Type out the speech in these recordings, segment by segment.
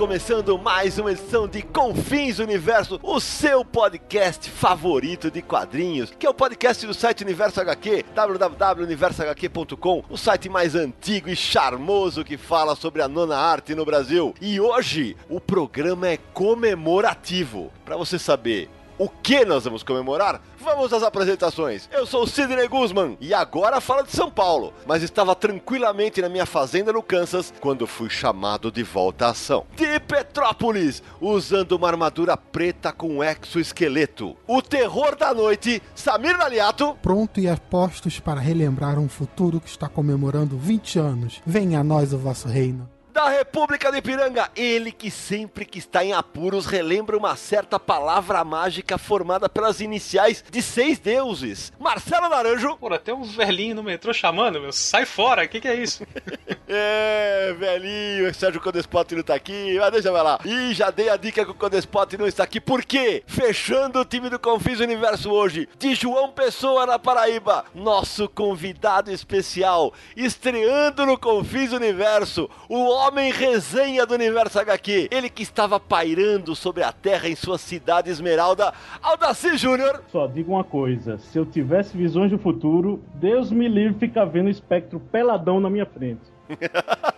Começando mais uma edição de Confins Universo, o seu podcast favorito de quadrinhos, que é o podcast do site Universo HQ, www.universohq.com, o site mais antigo e charmoso que fala sobre a nona arte no Brasil. E hoje o programa é comemorativo. Para você saber o que nós vamos comemorar? Vamos às apresentações. Eu sou o Sidney Guzman e agora falo de São Paulo, mas estava tranquilamente na minha fazenda no Kansas quando fui chamado de volta à ação. De Petrópolis, usando uma armadura preta com exoesqueleto. O terror da noite, Samir Naliato. Pronto e a postos para relembrar um futuro que está comemorando 20 anos. Venha a nós o vosso reino da República de Ipiranga. Ele que sempre que está em apuros relembra uma certa palavra mágica formada pelas iniciais de seis deuses. Marcelo Naranjo. Pô, até um velhinho no metrô chamando, meu. Sai fora, o que, que é isso? é, velhinho. Sérgio Codespot não tá aqui, mas deixa eu ver lá. E já dei a dica que o Codespot não está aqui. Por quê? Fechando o time do Confis Universo hoje, de João Pessoa na Paraíba, nosso convidado especial, estreando no Confis Universo, o homem resenha do universo HQ. Ele que estava pairando sobre a Terra em sua cidade esmeralda, Aldaci Júnior. Só digo uma coisa: se eu tivesse visões do futuro, Deus me livre ficar vendo o espectro peladão na minha frente.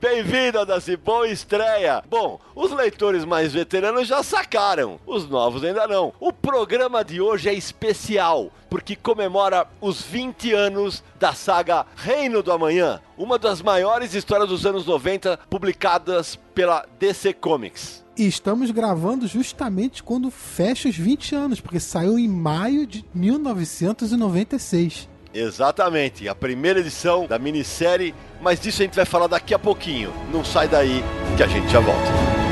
Bem-vindo, Aldaci, boa estreia! Bom, os leitores mais veteranos já sacaram, os novos ainda não. O programa de hoje é especial, porque comemora os 20 anos da saga Reino do Amanhã, uma das maiores histórias dos anos 90 publicadas pela DC Comics. E estamos gravando justamente quando fecha os 20 anos, porque saiu em maio de 1996. Exatamente, a primeira edição da minissérie, mas disso a gente vai falar daqui a pouquinho. Não sai daí que a gente já volta.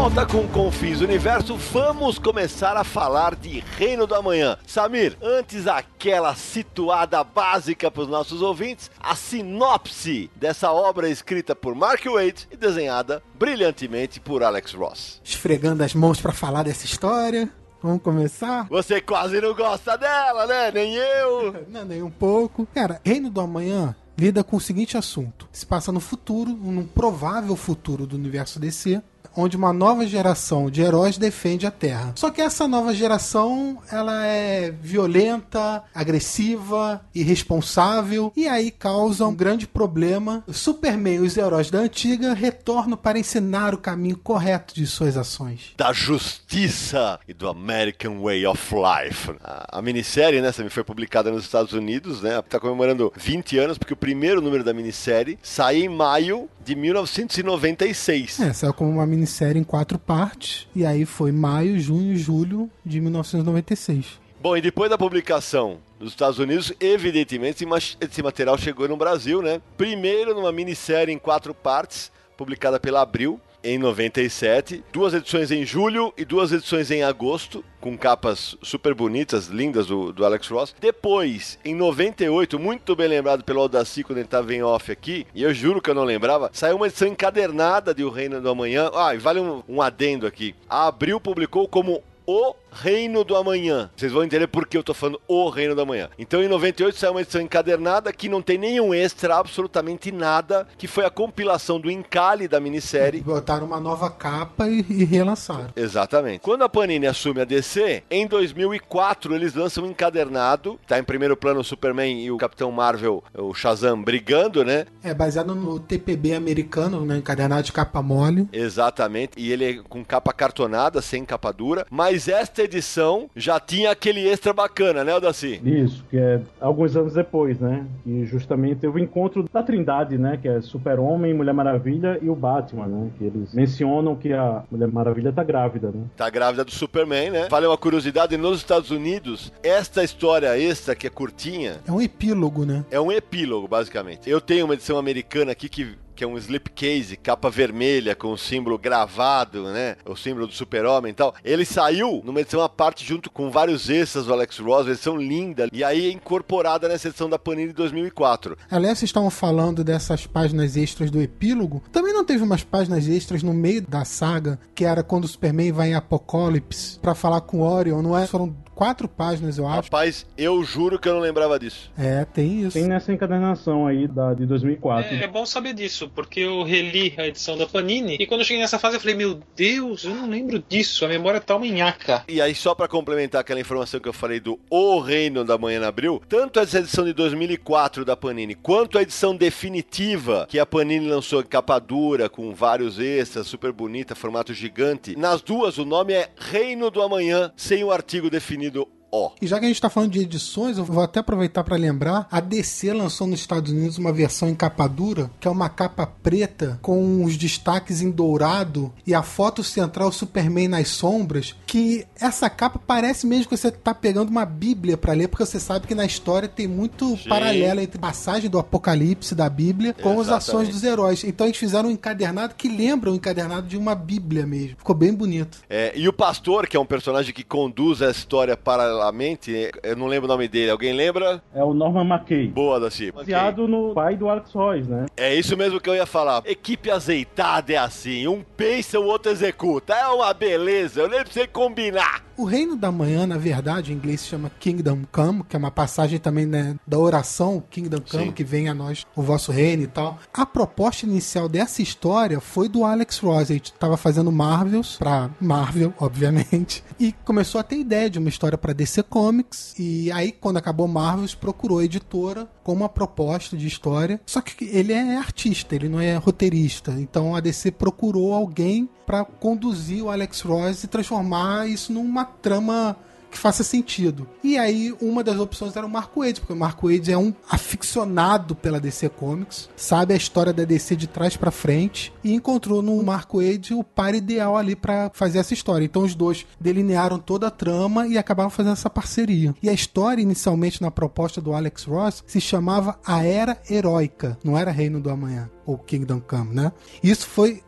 Volta com Confis Universo, vamos começar a falar de Reino do Amanhã. Samir, antes aquela situada básica para os nossos ouvintes, a sinopse dessa obra escrita por Mark Waid e desenhada brilhantemente por Alex Ross. Esfregando as mãos para falar dessa história. Vamos começar? Você quase não gosta dela, né? Nem eu. não, nem um pouco. Cara, Reino do Amanhã lida com o seguinte assunto: se passa no futuro, num provável futuro do universo DC, onde uma nova geração de heróis defende a Terra. Só que essa nova geração, ela é violenta, agressiva, irresponsável e aí causa um grande problema. Superman e os heróis da antiga retornam para ensinar o caminho correto de suas ações. Da justiça e do American Way of Life. A, a minissérie, né, foi publicada nos Estados Unidos, né? Tá comemorando 20 anos porque o primeiro número da minissérie sai em maio de 1996. É, saiu como uma minissérie em quatro partes, e aí foi maio, junho e julho de 1996. Bom, e depois da publicação nos Estados Unidos, evidentemente esse material chegou no Brasil, né? Primeiro numa minissérie em quatro partes, publicada pela Abril, em 97, duas edições em julho e duas edições em agosto, com capas super bonitas, lindas do, do Alex Ross. Depois, em 98, muito bem lembrado pelo Audacy quando ele estava em off aqui, e eu juro que eu não lembrava, saiu uma edição encadernada de O Reino do Amanhã. Ah, e vale um, um adendo aqui. A Abril publicou como o Reino do Amanhã. Vocês vão entender por que eu tô falando O Reino do Amanhã. Então, em 98 saiu uma edição encadernada que não tem nenhum extra, absolutamente nada, que foi a compilação do encalhe da minissérie. Botaram uma nova capa e, e relançaram. Exatamente. Quando a Panini assume a DC, em 2004 eles lançam um encadernado, tá em primeiro plano o Superman e o Capitão Marvel, o Shazam, brigando, né? É, baseado no TPB americano, né? Encadernado de capa mole. Exatamente. E ele é com capa cartonada, sem capa dura, mas esta nesta edição já tinha aquele extra bacana, né, Odaci? Isso, que é alguns anos depois, né? E justamente teve o encontro da Trindade, né? Que é Super-Homem, Mulher Maravilha e o Batman, né? Que eles mencionam que a Mulher Maravilha tá grávida, né? Tá grávida do Superman, né? Vale uma curiosidade, nos Estados Unidos, esta história extra, que é curtinha, É um epílogo, né? é um epílogo, basicamente. Eu tenho uma edição americana aqui que que é um slipcase, capa vermelha com o símbolo gravado, né? O símbolo do super-homem e tal. Ele saiu numa edição à parte junto com vários extras do Alex Ross, edição linda, e aí é incorporada nessa edição da Panini de 2004. Aliás, vocês estavam falando dessas páginas extras do epílogo. Também não teve umas páginas extras no meio da saga, que era quando o Superman vai em Apocalipse pra falar com o Orion, não é? Foram quatro páginas, eu acho. Rapaz, eu juro que eu não lembrava disso. É, tem isso. Tem nessa encadernação aí da, de 2004. É, é bom saber disso, porque eu reli a edição da Panini e quando eu cheguei nessa fase eu falei, meu Deus, eu não lembro disso, a memória tá uma nhaca. E aí, só pra complementar aquela informação que eu falei do O Reino da Manhã na Abril, tanto essa edição de 2004 da Panini, quanto a edição definitiva que a Panini lançou em capa dura, com vários extras, super bonita, formato gigante, nas duas o nome é Reino do Amanhã, sem o artigo definido de E já que a gente tá falando de edições, eu vou até aproveitar para lembrar, a DC lançou nos Estados Unidos uma versão em capa dura, que é uma capa preta com os destaques em dourado e a foto central Superman nas sombras, que essa capa parece mesmo que você tá pegando uma bíblia para ler, porque você sabe que na história tem muito Sim. paralelo entre passagem do apocalipse da bíblia com as Exatamente. ações dos heróis. Então eles fizeram um encadernado que lembra o encadernado de uma bíblia mesmo. Ficou bem bonito. É, e o pastor, que é um personagem que conduz a história paralelamente, eu não lembro o nome dele, alguém lembra? É o Norman McKay. Boa, Daci. Baseado no pai do Alex Royce, né? É isso mesmo que eu ia falar. Equipe azeitada é assim. Um pensa, o outro executa. É uma beleza. Eu nem precisei combinar. O reino da manhã, na verdade, em inglês se chama Kingdom Come, que é uma passagem também né, da oração Kingdom Come, Sim. que vem a nós o vosso reino e tal. A proposta inicial dessa história foi do Alex Ross. A gente tava fazendo Marvels pra Marvel, obviamente, e começou a ter ideia de uma história pra DC Comics. E aí, quando acabou Marvels, procurou a editora com uma proposta de história. Só que ele é artista, ele não é roteirista. Então a DC procurou alguém pra conduzir o Alex Ross e transformar isso numa trama que faça sentido. E aí, uma das opções era o Marco Wade, porque o Marco Wade é um aficionado pela DC Comics, sabe a história da DC de trás pra frente e encontrou no Marco Wade o par ideal ali pra fazer essa história. Então os dois delinearam toda a trama e acabaram fazendo essa parceria. E a história inicialmente na proposta do Alex Ross se chamava A Era Heróica, não era Reino do Amanhã ou Kingdom Come, né? Isso foi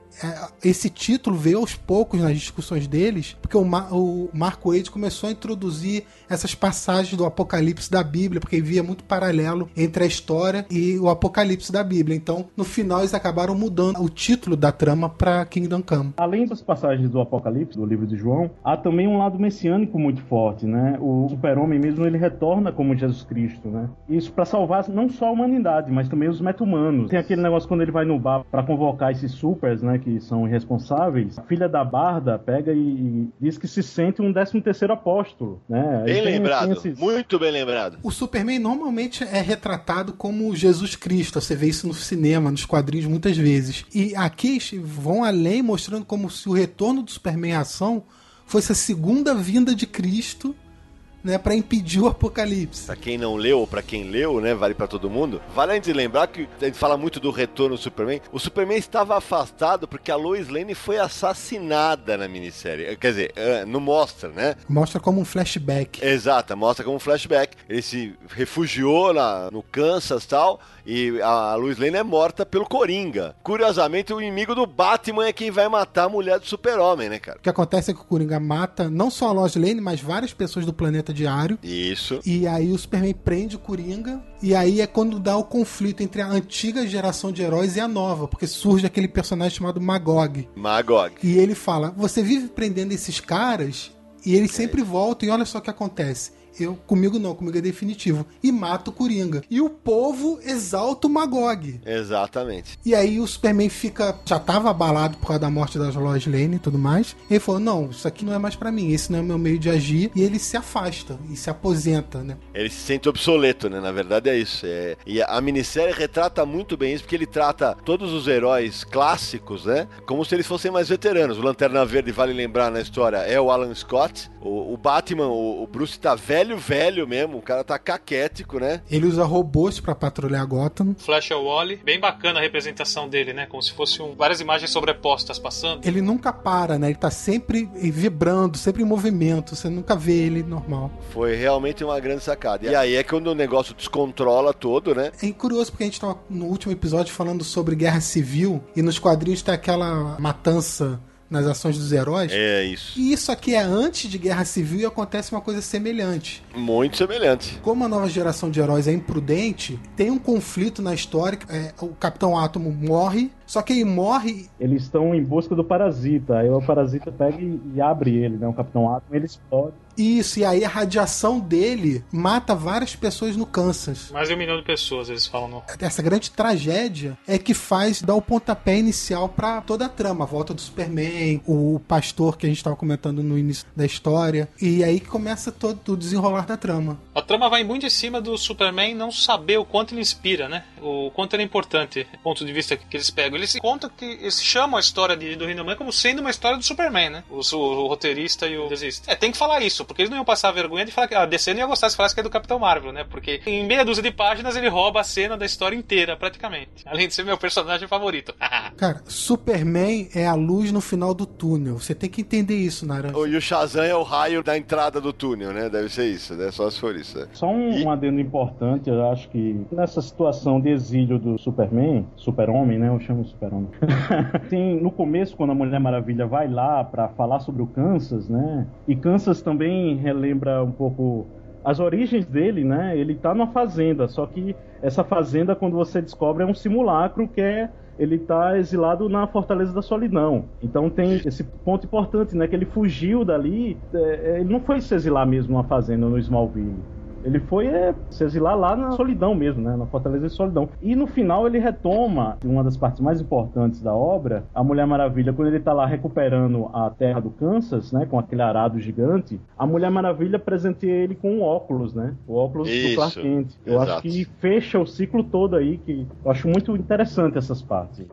esse título veio aos poucos nas discussões deles, porque o, Ma o Marco Wade começou a introduzir essas passagens do Apocalipse da Bíblia, porque via muito paralelo entre a história e o Apocalipse da Bíblia. Então, no final, eles acabaram mudando o título da trama para Kingdom Come. Além das passagens do Apocalipse, do livro de João, há também um lado messiânico muito forte, né? O super-homem mesmo, ele retorna como Jesus Cristo, né? Isso para salvar não só a humanidade, mas também os meta-humanos. Tem aquele negócio quando ele vai no bar para convocar esses supers, né, que são irresponsáveis. A filha da Barda pega e, e diz que se sente um 13 terceiro apóstolo, né? Bem tem, lembrado. assim, esses- Muito bem lembrado. O Superman normalmente é retratado como Jesus Cristo. Você vê isso no cinema, nos quadrinhos muitas vezes. E aqui vão além, mostrando como se o retorno do Superman à ação fosse a segunda vinda de Cristo, né, para impedir o apocalipse. Pra quem não leu ou pra quem leu, né, vale pra todo mundo. Vale a gente lembrar que a gente fala muito do retorno do Superman. O Superman estava afastado porque a Lois Lane foi assassinada na minissérie. Quer dizer, eh, não mostra, né? Mostra como um flashback. Exato, mostra como um flashback. Ele se refugiou na, no Kansas e tal, e a Lois Lane é morta pelo Coringa. Curiosamente, o inimigo do Batman é quem vai matar a mulher do Super-Homem, né, cara? O que acontece é que o Coringa mata não só a Lois Lane, mas várias pessoas do planeta diário. Isso. E aí o Superman prende o Coringa. E aí é quando dá o conflito entre a antiga geração de heróis e a nova. Porque surge aquele personagem chamado Magog. Magog. E ele fala: Você vive prendendo esses caras e eles sempre voltam. E olha só o que acontece. Eu comigo não, comigo é definitivo. E mata o Coringa. E o povo exalta o Magog. Exatamente. E aí o Superman fica. Já tava abalado por causa da morte da Lois Lane e tudo mais. E ele falou: não, isso aqui não é mais para mim, esse não é o meu meio de agir. E ele se afasta e se aposenta, né? Ele se sente obsoleto, né? Na verdade é isso. É... E a minissérie retrata muito bem isso, porque ele trata todos os heróis clássicos, né? Como se eles fossem mais veteranos. O Lanterna Verde, vale lembrar na história, é o Alan Scott. O, o Batman, o, o, Bruce tá velho, velho mesmo. O cara tá caquético, né? Ele usa robôs para patrulhar Gotham. Flash é o Wally. Bem bacana a representação dele, né? Como se fossem um, várias imagens sobrepostas passando. Ele nunca para, né? Ele tá sempre vibrando, sempre em movimento. Você nunca vê ele normal. Foi realmente uma grande sacada. E aí é quando o negócio descontrola todo, né? É curioso porque a gente tava no último episódio falando sobre guerra civil e nos quadrinhos tem aquela matança nas ações dos heróis. É isso. E isso aqui é antes de Guerra Civil e acontece uma coisa semelhante. Muito semelhante. Como a nova geração de heróis é imprudente, tem um conflito na história. É, o Capitão Átomo morre, só que ele morre. Eles estão em busca do parasita. Aí o parasita pega e, abre ele, né? O Capitão Átomo, ele explode. Isso, e aí a radiação dele mata várias pessoas no Kansas. Mais de um milhão de pessoas, eles falam. No... Essa grande tragédia é que faz dar o pontapé inicial para toda a trama. A volta do Superman, o pastor que a gente estava comentando no início da história. E aí que começa todo o desenrolar da trama. A trama vai muito em cima do Superman não saber o quanto ele inspira, né? O quanto ele é importante, do ponto de vista que eles pegam. Eles contam que eles chamam a história de, do Rinoman como sendo uma história do Superman, né? O, o, o roteirista e o desenhista. É, tem que falar isso, porque eles não iam passar vergonha de falar que a DC não ia gostar se falasse que é do Capitão Marvel, né? Porque em meia dúzia de páginas ele rouba a cena da história inteira, praticamente. Além de ser meu personagem favorito. Cara, Superman é a luz no final do túnel. Você tem que entender isso, Naranja. E o Shazam é o raio da entrada do túnel, né? Deve ser isso, né? Só se for isso. Né? Só um, e... um adendo importante, eu acho que nessa situação de exílio do Superman, Super-Homem, né? Eu chamo Super-Homem. Sim, no começo, quando a Mulher Maravilha vai lá para falar sobre o Kansas, né? E Kansas também relembra um pouco as origens dele, né? Ele tá numa fazenda, só que essa fazenda, quando você descobre, é um simulacro que é ele tá exilado na Fortaleza da Solidão. Então tem esse ponto importante, né? Que ele fugiu dali, é, é ele não foi se exilar mesmo numa fazenda no Smallville. Ele foi é, se exilar lá na solidão mesmo, né? Na Fortaleza de Solidão. E no final ele retoma uma das partes mais importantes da obra, a Mulher Maravilha, quando ele tá lá recuperando a terra do Kansas, né? Com aquele arado gigante, a Mulher Maravilha presenteia ele com um óculos, né? O óculos Isso, do Clark Kent. Eu exato. acho que fecha o ciclo todo aí, que eu acho muito interessante essas partes.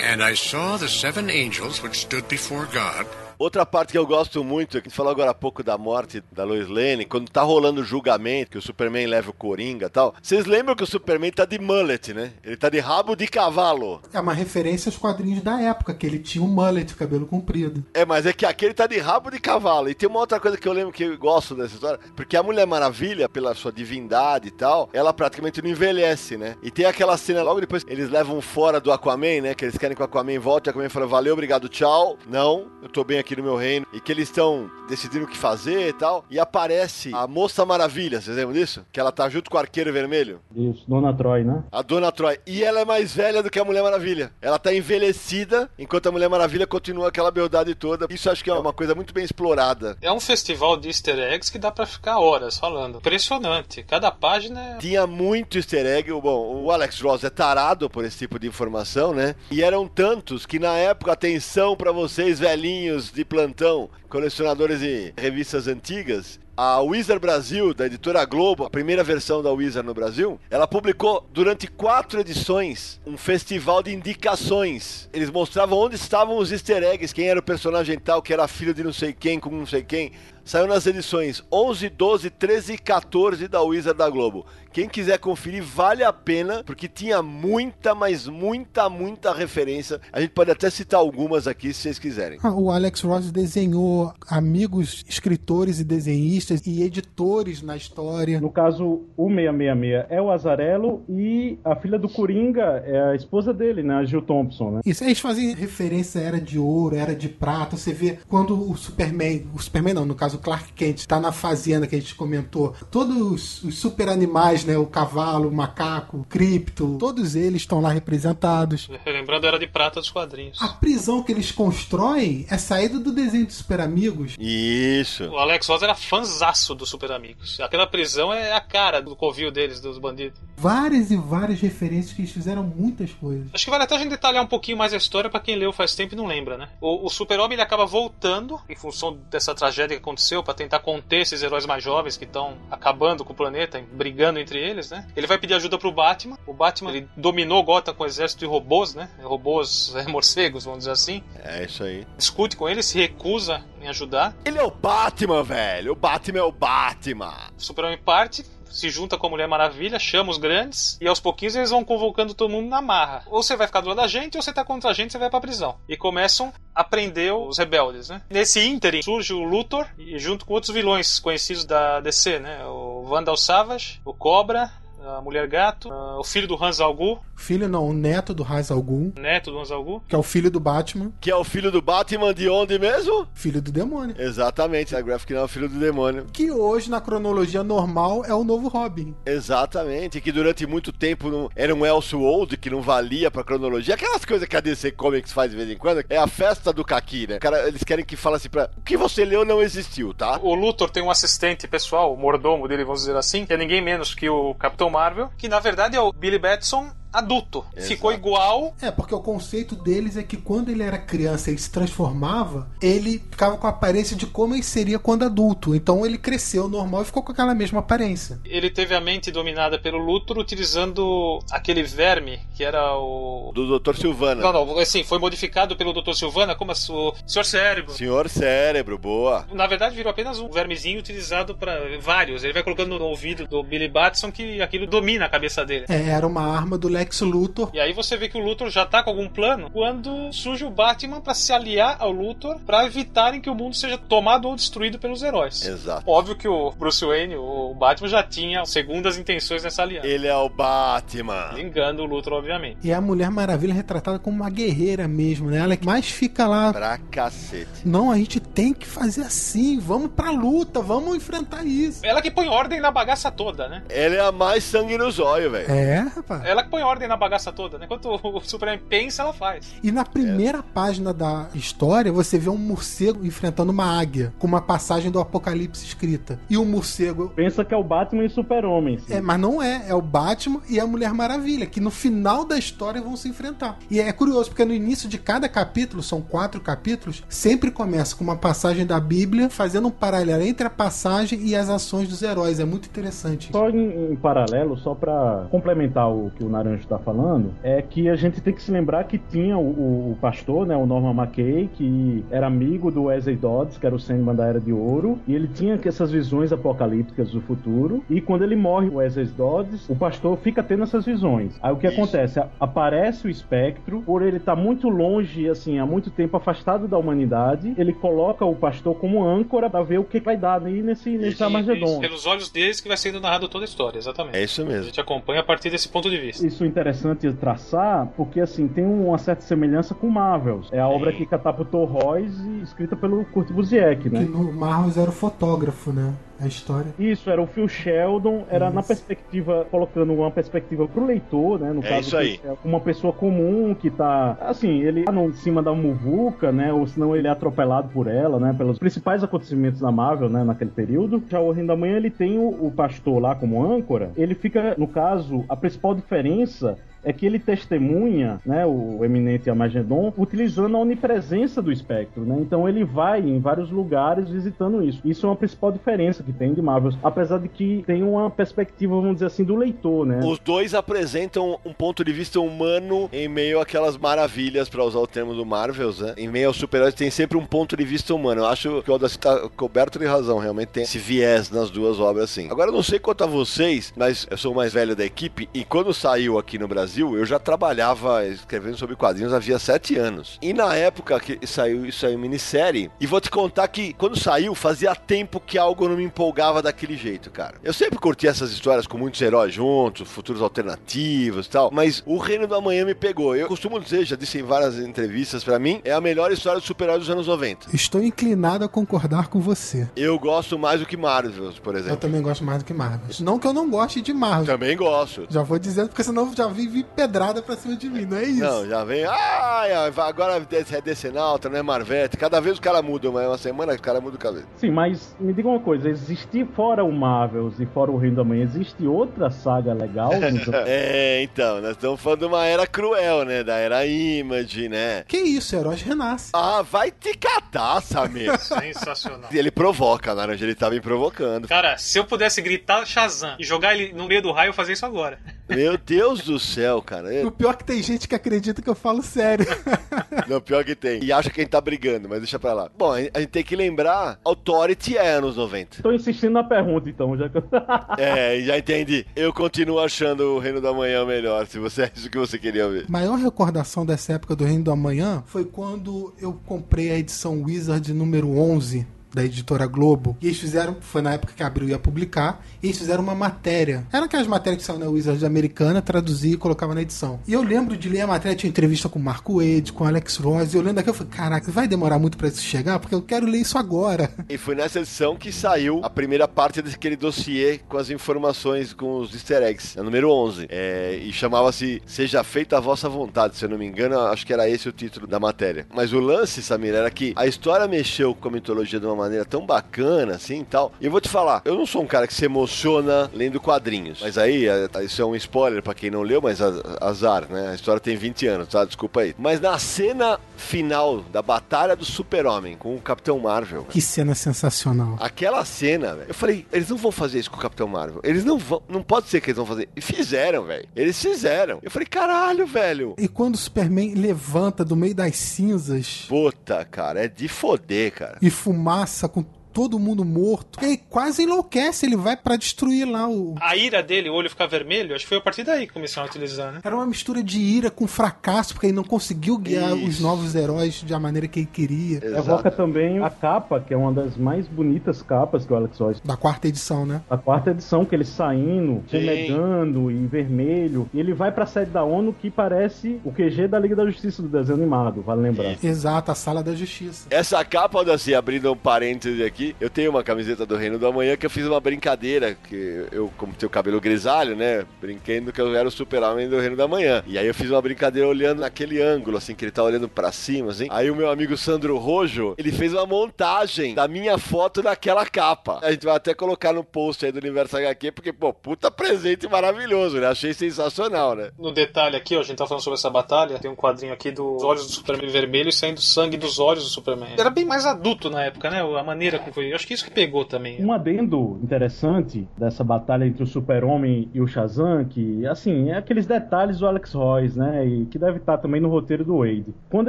And I saw the seven angels which stood before God Outra parte que eu gosto muito, que a gente falou agora há pouco da morte da Lois Lane, quando tá rolando o julgamento, que o Superman leva o Coringa e tal. Vocês lembram que o Superman tá de mullet, né? Ele tá de rabo de cavalo. É uma referência aos quadrinhos da época, que ele tinha um mullet, cabelo comprido. É, mas é que aqui ele tá de rabo de cavalo. E tem uma outra coisa que eu lembro que eu gosto dessa história, porque a Mulher Maravilha, pela sua divindade e tal, ela praticamente não envelhece, né? E tem aquela cena logo depois, eles levam fora do Aquaman, né? Que eles querem que o Aquaman volte, e o Aquaman fala, valeu, obrigado, tchau. Não, eu tô bem aqui no meu reino e que eles estão decidindo o que fazer e tal. E aparece a Moça Maravilha, vocês lembram disso? Que ela tá junto com o Arqueiro Vermelho. Isso, Dona Troy, né? A Dona Troy. E ela é mais velha do que a Mulher Maravilha. Ela tá envelhecida, enquanto a Mulher Maravilha continua aquela beldade toda. Isso acho que é uma coisa muito bem explorada. É um festival de easter eggs que dá para ficar horas falando. Impressionante. Cada página é... Tinha muito easter egg. Bom, o Alex Ross é tarado por esse tipo de informação, né? E eram tantos que na época, atenção para vocês velhinhos de plantão, colecionadores de revistas antigas, a Wizard Brasil, da editora Globo, a primeira versão da Wizard no Brasil, ela publicou durante quatro edições um festival de indicações. Eles mostravam onde estavam os easter eggs, quem era o personagem tal, que era filho de não sei quem, com não sei quem. Saiu nas edições 11, 12, 13 e 14 da Wizard da Globo. Quem quiser conferir, vale a pena, porque tinha muita, mas muita, muita referência. A gente pode até citar algumas aqui, se vocês quiserem. Ah, o Alex Ross desenhou amigos, escritores e desenhistas e editores na história. No caso, o 666 é o Azarello e a filha do Coringa é a esposa dele, né? A Jill Thompson, né? Isso, eles fazem referência à Era de Ouro, Era de Prata. Você vê quando o Superman... O Superman não, no caso caso, o Clark Kent tá na fazenda que a gente comentou. Todos os, os super animais, né? O cavalo, o macaco, o cripto, todos eles estão lá representados. Lembrando, era de prata dos quadrinhos. A prisão que eles constroem é saída do desenho dos Super Amigos. Isso. O Alex Ross era fanzaço dos Super Amigos. Aquela prisão é a cara do covil deles, dos bandidos. Várias e várias referências que eles fizeram muitas coisas. Acho que vale até a gente detalhar um pouquinho mais a história para quem leu faz tempo e não lembra, né? O, o Super-Homem ele acaba voltando em função dessa tragédia que aconteceu para tentar conter esses heróis mais jovens que estão acabando com o planeta, brigando entre eles, né? Ele vai pedir ajuda pro Batman. O Batman ele dominou Gotham com um exército de robôs, né? Robôs é, morcegos, vamos dizer assim. É isso aí. Discute com ele, se recusa em ajudar. Ele é o Batman, velho. O Batman é o Batman. O Super-Homem parte, se junta com a Mulher Maravilha, chama os grandes, e aos pouquinhos eles vão convocando todo mundo na marra. Ou você vai ficar do lado da gente, ou você tá contra a gente, você vai pra prisão. E começam a prender os rebeldes, né? Nesse ínterim surge o Luthor, e junto com outros vilões conhecidos da DC, né? O Vandal Savage, o Cobra, a Mulher Gato, uh, o filho do Hans Algu. Filho não, o neto do Ra's al Ghul, Neto do Hans Algu. que é o filho do Batman, Que é o filho do Batman de onde mesmo? filho do demônio. Exatamente. A Graphic não é o filho do demônio. Que hoje, na cronologia normal, é o novo Robin. Exatamente. Que durante muito tempo não, era um Elseworld que não valia pra cronologia. Aquelas coisas que a DC Comics faz de vez em quando. É a festa do Kaki, né? Cara, eles querem que fale assim pra. O que você leu não existiu, tá? O Luthor tem um assistente pessoal, o mordomo dele, vamos dizer assim, que é ninguém menos que o Capitão Marvel, que na verdade é o Billy Batson adulto. Exato. Ficou igual. É, porque o conceito deles é que quando ele era criança e se transformava, ele ficava com a aparência de como ele seria quando adulto. Então ele cresceu normal e ficou com aquela mesma aparência. Ele teve a mente dominada pelo Luthor utilizando aquele verme que era o. Do Dr. Silvana. Não, não, assim, foi modificado pelo Dr. Silvana como o Senhor Cérebro. Senhor Cérebro, boa. Na verdade, virou apenas um vermezinho utilizado para vários. Ele vai colocando no ouvido do Billy Batson que aquilo domina a cabeça dele. É, era uma arma do Lex Luthor. E aí você vê que o Luthor já tá com algum plano quando surge o Batman para se aliar ao Luthor para evitarem que o mundo seja tomado ou destruído pelos heróis. Exato. Óbvio que o Bruce Wayne, o Batman, já tinha segundas intenções nessa aliança. Ele é o Batman. Engando o Luthor, obviamente. E a Mulher Maravilha é retratada como uma guerreira mesmo, né? Ela é que mais fica lá. Pra cacete. Não, a gente tem que fazer assim. Vamos pra luta, vamos enfrentar isso. Ela que põe ordem na bagaça toda, né? Ele é a mais sangue nos olhos, velho. É, rapaz. Ela que põe ordem na bagaça toda, né? Enquanto o Superman pensa, ela faz. E na primeira página da história, você vê um morcego enfrentando uma águia, com uma passagem do Apocalipse escrita. E o morcego. Pensa que é o Batman e Super-Homem. sim. É, mas não é. É o Batman e a Mulher Maravilha, que no final da história vão se enfrentar. E é curioso, porque no início de cada capítulo, são quatro capítulos, sempre começa com uma passagem da Bíblia, fazendo um paralelo entre a passagem e as ações dos heróis. É muito interessante. Só em, em paralelo, só pra complementar o que o Naranjo tá falando, é que a gente tem que se lembrar que tinha o, o- pastor, né, o Norman McKay, que era amigo do Wesley Dodds, que era o Sandman da Era de Ouro, e ele tinha essas visões apocalípticas do futuro, e quando ele morre, o Wesley Dodds, o pastor fica tendo essas visões. Aí o que Isso. acontece? A- Aparece o espectro, por ele estar muito longe, assim, há muito tempo afastado da humanidade, ele coloca o pastor como âncora pra ver o que vai dar aí nesse, nesse Armagedon. e pelos olhos deles que vai sendo narrado toda a história, exatamente. É isso A mesmo. gente acompanha a partir desse ponto de vista. Isso interessante traçar, porque assim, tem uma certa semelhança com Marvels. É a obra que catapultou Royce, escrita pelo Kurt Busiek, Que né? no Marvel era o fotógrafo, né? A história. Isso, era o Phil Sheldon, era na Isso. perspectiva, colocando uma perspectiva pro leitor, né? No É caso, isso aí. que uma pessoa comum que tá, assim, ele tá no- em cima da muvuca, né? Ou senão ele é atropelado por ela, né? Pelos principais acontecimentos da Marvel, né? Naquele período. Já o Reino da Manhã, ele tem o, o pastor lá como âncora. Ele fica, no caso, a principal diferença é que ele testemunha, né, o eminente Amagedon, utilizando a onipresença do espectro, né? Então ele vai em vários lugares visitando isso. Isso é uma principal diferença que tem de Marvel, apesar de que tem uma perspectiva, vamos dizer assim, do leitor, né? Os dois apresentam um ponto de vista humano em meio àquelas maravilhas, pra usar o termo do Marvels, né? Em meio aos super-heróis tem sempre um ponto de vista humano. Eu acho que o Aldaci tá coberto de razão, realmente tem esse viés nas duas obras, assim. Agora, eu não sei quanto a vocês, mas eu sou o mais velho da equipe, e quando saiu aqui no Brasil, Brasil, eu já trabalhava escrevendo sobre quadrinhos havia sete anos. E na época que saiu isso aí, minissérie, e vou te contar que quando saiu, fazia tempo que algo não me empolgava daquele jeito, cara. Eu sempre curti essas histórias com muitos heróis juntos, futuros alternativos e tal, mas o Reino do Amanhã me pegou. Eu costumo dizer, já disse em várias entrevistas para mim, é a melhor história do super-herói dos anos 90. Estou inclinado a concordar com você. Eu gosto mais do que Marvel, por exemplo. Eu também gosto mais do que Marvel. Não que eu não goste de Marvel. Também gosto. Já vou dizendo, porque senão já vim vir pedrada pra cima de mim, não é isso? Não, já vem. Ai, agora é Decenalta, não é Marvete. Cada vez o cara muda, mas uma semana o cara muda o cabelo. Sim, mas me diga uma coisa: existir fora o Marvels e fora o Reino da Manhã, existe outra saga legal? é, então, nós estamos falando de uma era cruel, né? Da era Image, né? Que isso, heróis renasce. Ah, vai te catar, Samir. Sensacional. Ele provoca, Naranja, ele tá me provocando. Cara, se eu pudesse gritar Shazam e jogar ele no meio do raio, eu fazia isso agora. Meu Deus do céu, cara. O pior é que tem gente que acredita que eu falo sério. Não, pior que tem. E acha que a gente tá brigando, mas deixa pra lá. Bom, a gente tem que lembrar, Authority é anos 90. Tô insistindo na pergunta, então, já que É, já entendi. Eu continuo achando o Reino do Amanhã melhor, se você é isso que você queria ver. Maior recordação dessa época do Reino do Amanhã foi quando eu comprei a edição Wizard número 11 da editora Globo. E eles fizeram, foi na época que a Abril ia publicar, e eles fizeram uma matéria. Eram aquelas matérias que saiu na Wizard americana, traduzia e colocava na edição. E eu lembro de ler a matéria, tinha entrevista com o Marco Wade, com o Alex Ross, e eu lembro daquilo, eu falei, caraca, vai demorar muito para isso chegar, porque eu quero ler isso agora. E foi nessa edição que saiu a primeira parte daquele dossiê com as informações, com os easter eggs, a número 11. É, e chamava-se Seja Feita a Vossa Vontade, se eu não me engano, acho que era esse o título da matéria. Mas o lance, Samir, era que a história mexeu com a mitologia de uma maneira tão bacana, assim e tal. E eu vou te falar, eu não sou um cara que se emociona lendo quadrinhos. Mas aí, isso é um spoiler para quem não leu, mas azar, né? A história tem 20 anos, tá? Desculpa aí. Mas na cena final da Batalha do Super-Homem com o Capitão Marvel. Que cena sensacional. Aquela cena, velho. Eu falei, eles não vão fazer isso com o Capitão Marvel. Eles não vão. Não pode ser que eles vão fazer. E fizeram, velho. Eles fizeram. Eu falei, caralho, velho. E quando o Superman levanta do meio das cinzas. Puta, cara, é de foder, cara. E fumaça com todo mundo morto. E quase enlouquece, ele vai para destruir lá o. A ira dele, o olho ficar vermelho, acho que foi a partir daí que começaram a utilizar, né? Era uma mistura de ira com fracasso, porque ele não conseguiu guiar Isso. os novos heróis da maneira que ele queria. Exato. Evoca também a capa, que é uma das mais bonitas capas que o Alex Ross. Da quarta edição, né? A quarta edição, que ele saindo, remedando em vermelho. E ele vai pra sede da ONU que parece o QG da Liga da Justiça do desenho animado, vale lembrar. Isso. Exato, a sala da justiça. Essa capa, assim, abrindo um parêntese aqui, aqui, eu tenho uma camiseta do Reino do Amanhã que eu fiz uma brincadeira, que eu, como tenho cabelo grisalho, né, brinquando que eu era o super-homem do Reino do Amanhã. E aí eu fiz uma brincadeira olhando naquele ângulo, assim, que ele tá olhando para cima, assim. Aí o meu amigo Sandro Rojo, ele fez uma montagem da minha foto naquela capa. A gente vai até colocar no post aí do Universo HQ, porque, pô, puta presente maravilhoso, né? Achei sensacional, né? No detalhe aqui, ó, a gente tá falando sobre essa batalha, tem um quadrinho aqui dos olhos do Superman vermelho saindo sangue dos olhos do Superman. Era bem mais adulto na época, né? A maneira como foi. Acho que isso que pegou também. Um adendo interessante dessa batalha entre o Super-Homem e o Shazam, que, assim, é aqueles detalhes do Alex Royce, né? E que deve estar também no roteiro do Wade. Quando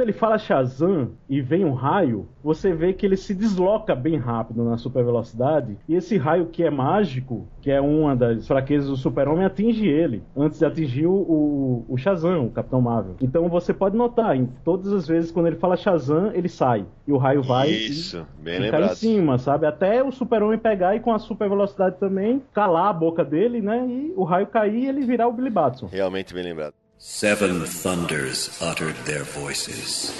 ele fala Shazam e vem um raio, você vê que ele se desloca bem rápido na super velocidade. E esse raio que é mágico, que é uma das fraquezas do Super-Homem, atinge ele antes de atingir o, o Shazam, o Capitão Marvel. Então você pode notar, em todas as vezes quando ele fala Shazam, ele sai. E o raio vai Isso, e, bem e lembrado. cai em cima, sabe? Até o Super-Homem pegar e com a super velocidade também calar a boca dele, né? E o raio cair e ele virar o Billy Batson. Realmente bem lembrado. Seven thunders uttered their voices.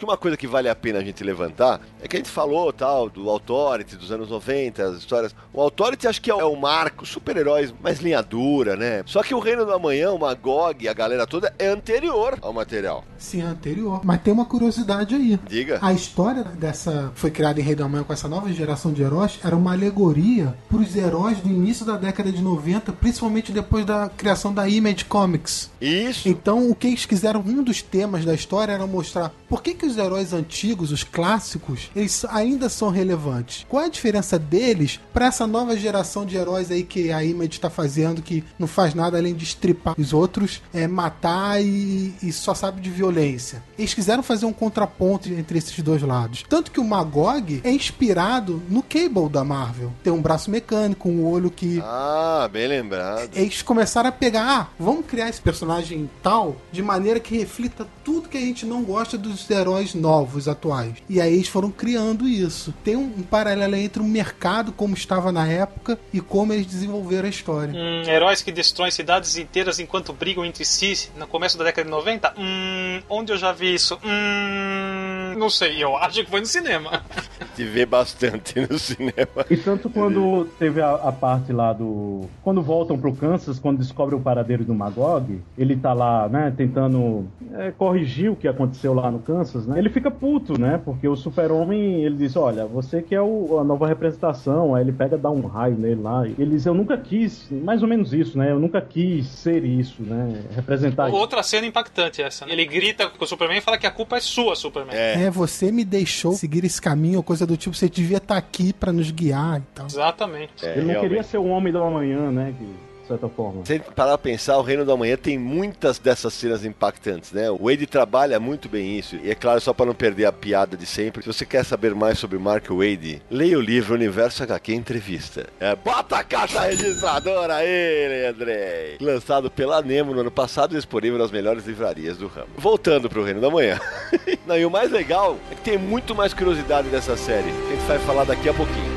Que uma coisa que vale a pena a gente levantar é que a gente falou tal do Authority dos anos 90, as histórias. O Authority acho que é o marco, super-heróis mais linha dura, né? Só que o Reino do Amanhã, o Magog, a galera toda é anterior ao material. Sim, é anterior. Mas tem uma curiosidade aí. Diga. A história dessa foi criada em Rei do Amanhã com essa nova geração de heróis era uma alegoria para os heróis do início da década de 90, principalmente depois da criação da Image Comics. Isso. Então, o que eles quiseram, um dos temas da história era mostrar Por que, que os heróis antigos, os clássicos, eles ainda são relevantes? Qual é a diferença deles para essa nova geração de heróis aí que a Image está fazendo, que não faz nada além de estripar os outros, é, matar e, e só sabe de violência? Eles quiseram fazer um contraponto entre esses dois lados. Tanto que o Magog é inspirado no Cable da Marvel. Tem um braço mecânico, um olho que. Ah, bem lembrado. Eles começaram a pegar, ah, vamos criar esse personagem tal de maneira que reflita tudo que a gente não gosta dos heróis novos, atuais. E aí eles foram criando isso. Tem um, um paralelo entre o mercado, como estava na época, e como eles desenvolveram a história. Hum, heróis que destroem cidades inteiras enquanto brigam entre si no começo da década de 90? Hum, onde eu já vi isso? Hum, não sei, eu acho que foi no cinema. Te vê bastante no cinema. E tanto quando teve a, a parte lá do. Quando voltam pro Kansas, quando descobrem o paradeiro do Magog, ele tá lá, né, tentando é, corrigir o que aconteceu lá no Kansas, né? Ele fica puto, né? Porque o Super-Homem, ele diz: Olha, você que é o, a nova representação. Aí ele pega, dá um raio nele lá. Ele diz: Eu nunca quis, mais ou menos isso, né? Eu nunca quis ser isso, né? Representar isso. Outra cena impactante essa. Né? Ele grita com o Superman e fala que a culpa é sua, Superman. É. É, você me deixou seguir esse caminho, ou coisa do tipo, você devia estar aqui pra nos guiar e tal. Exatamente. É, Ele não realmente. queria ser o homem da manhã, né? Que, certa forma. Se a parar pra pensar, o Reino da Manhã tem muitas dessas cenas impactantes, né? O Wade trabalha muito bem isso. E é claro, só para não perder a piada de sempre, se você quer saber mais sobre Mark Wade, leia o livro Universo HQ Entrevista. É, bota a caixa registradora aí, André! Lançado pela Nemo no ano passado e disponível nas melhores livrarias do ramo. Voltando pro Reino da Manhã. não, e o mais legal é que tem muito mais curiosidade dessa série. A gente vai falar daqui a pouquinho.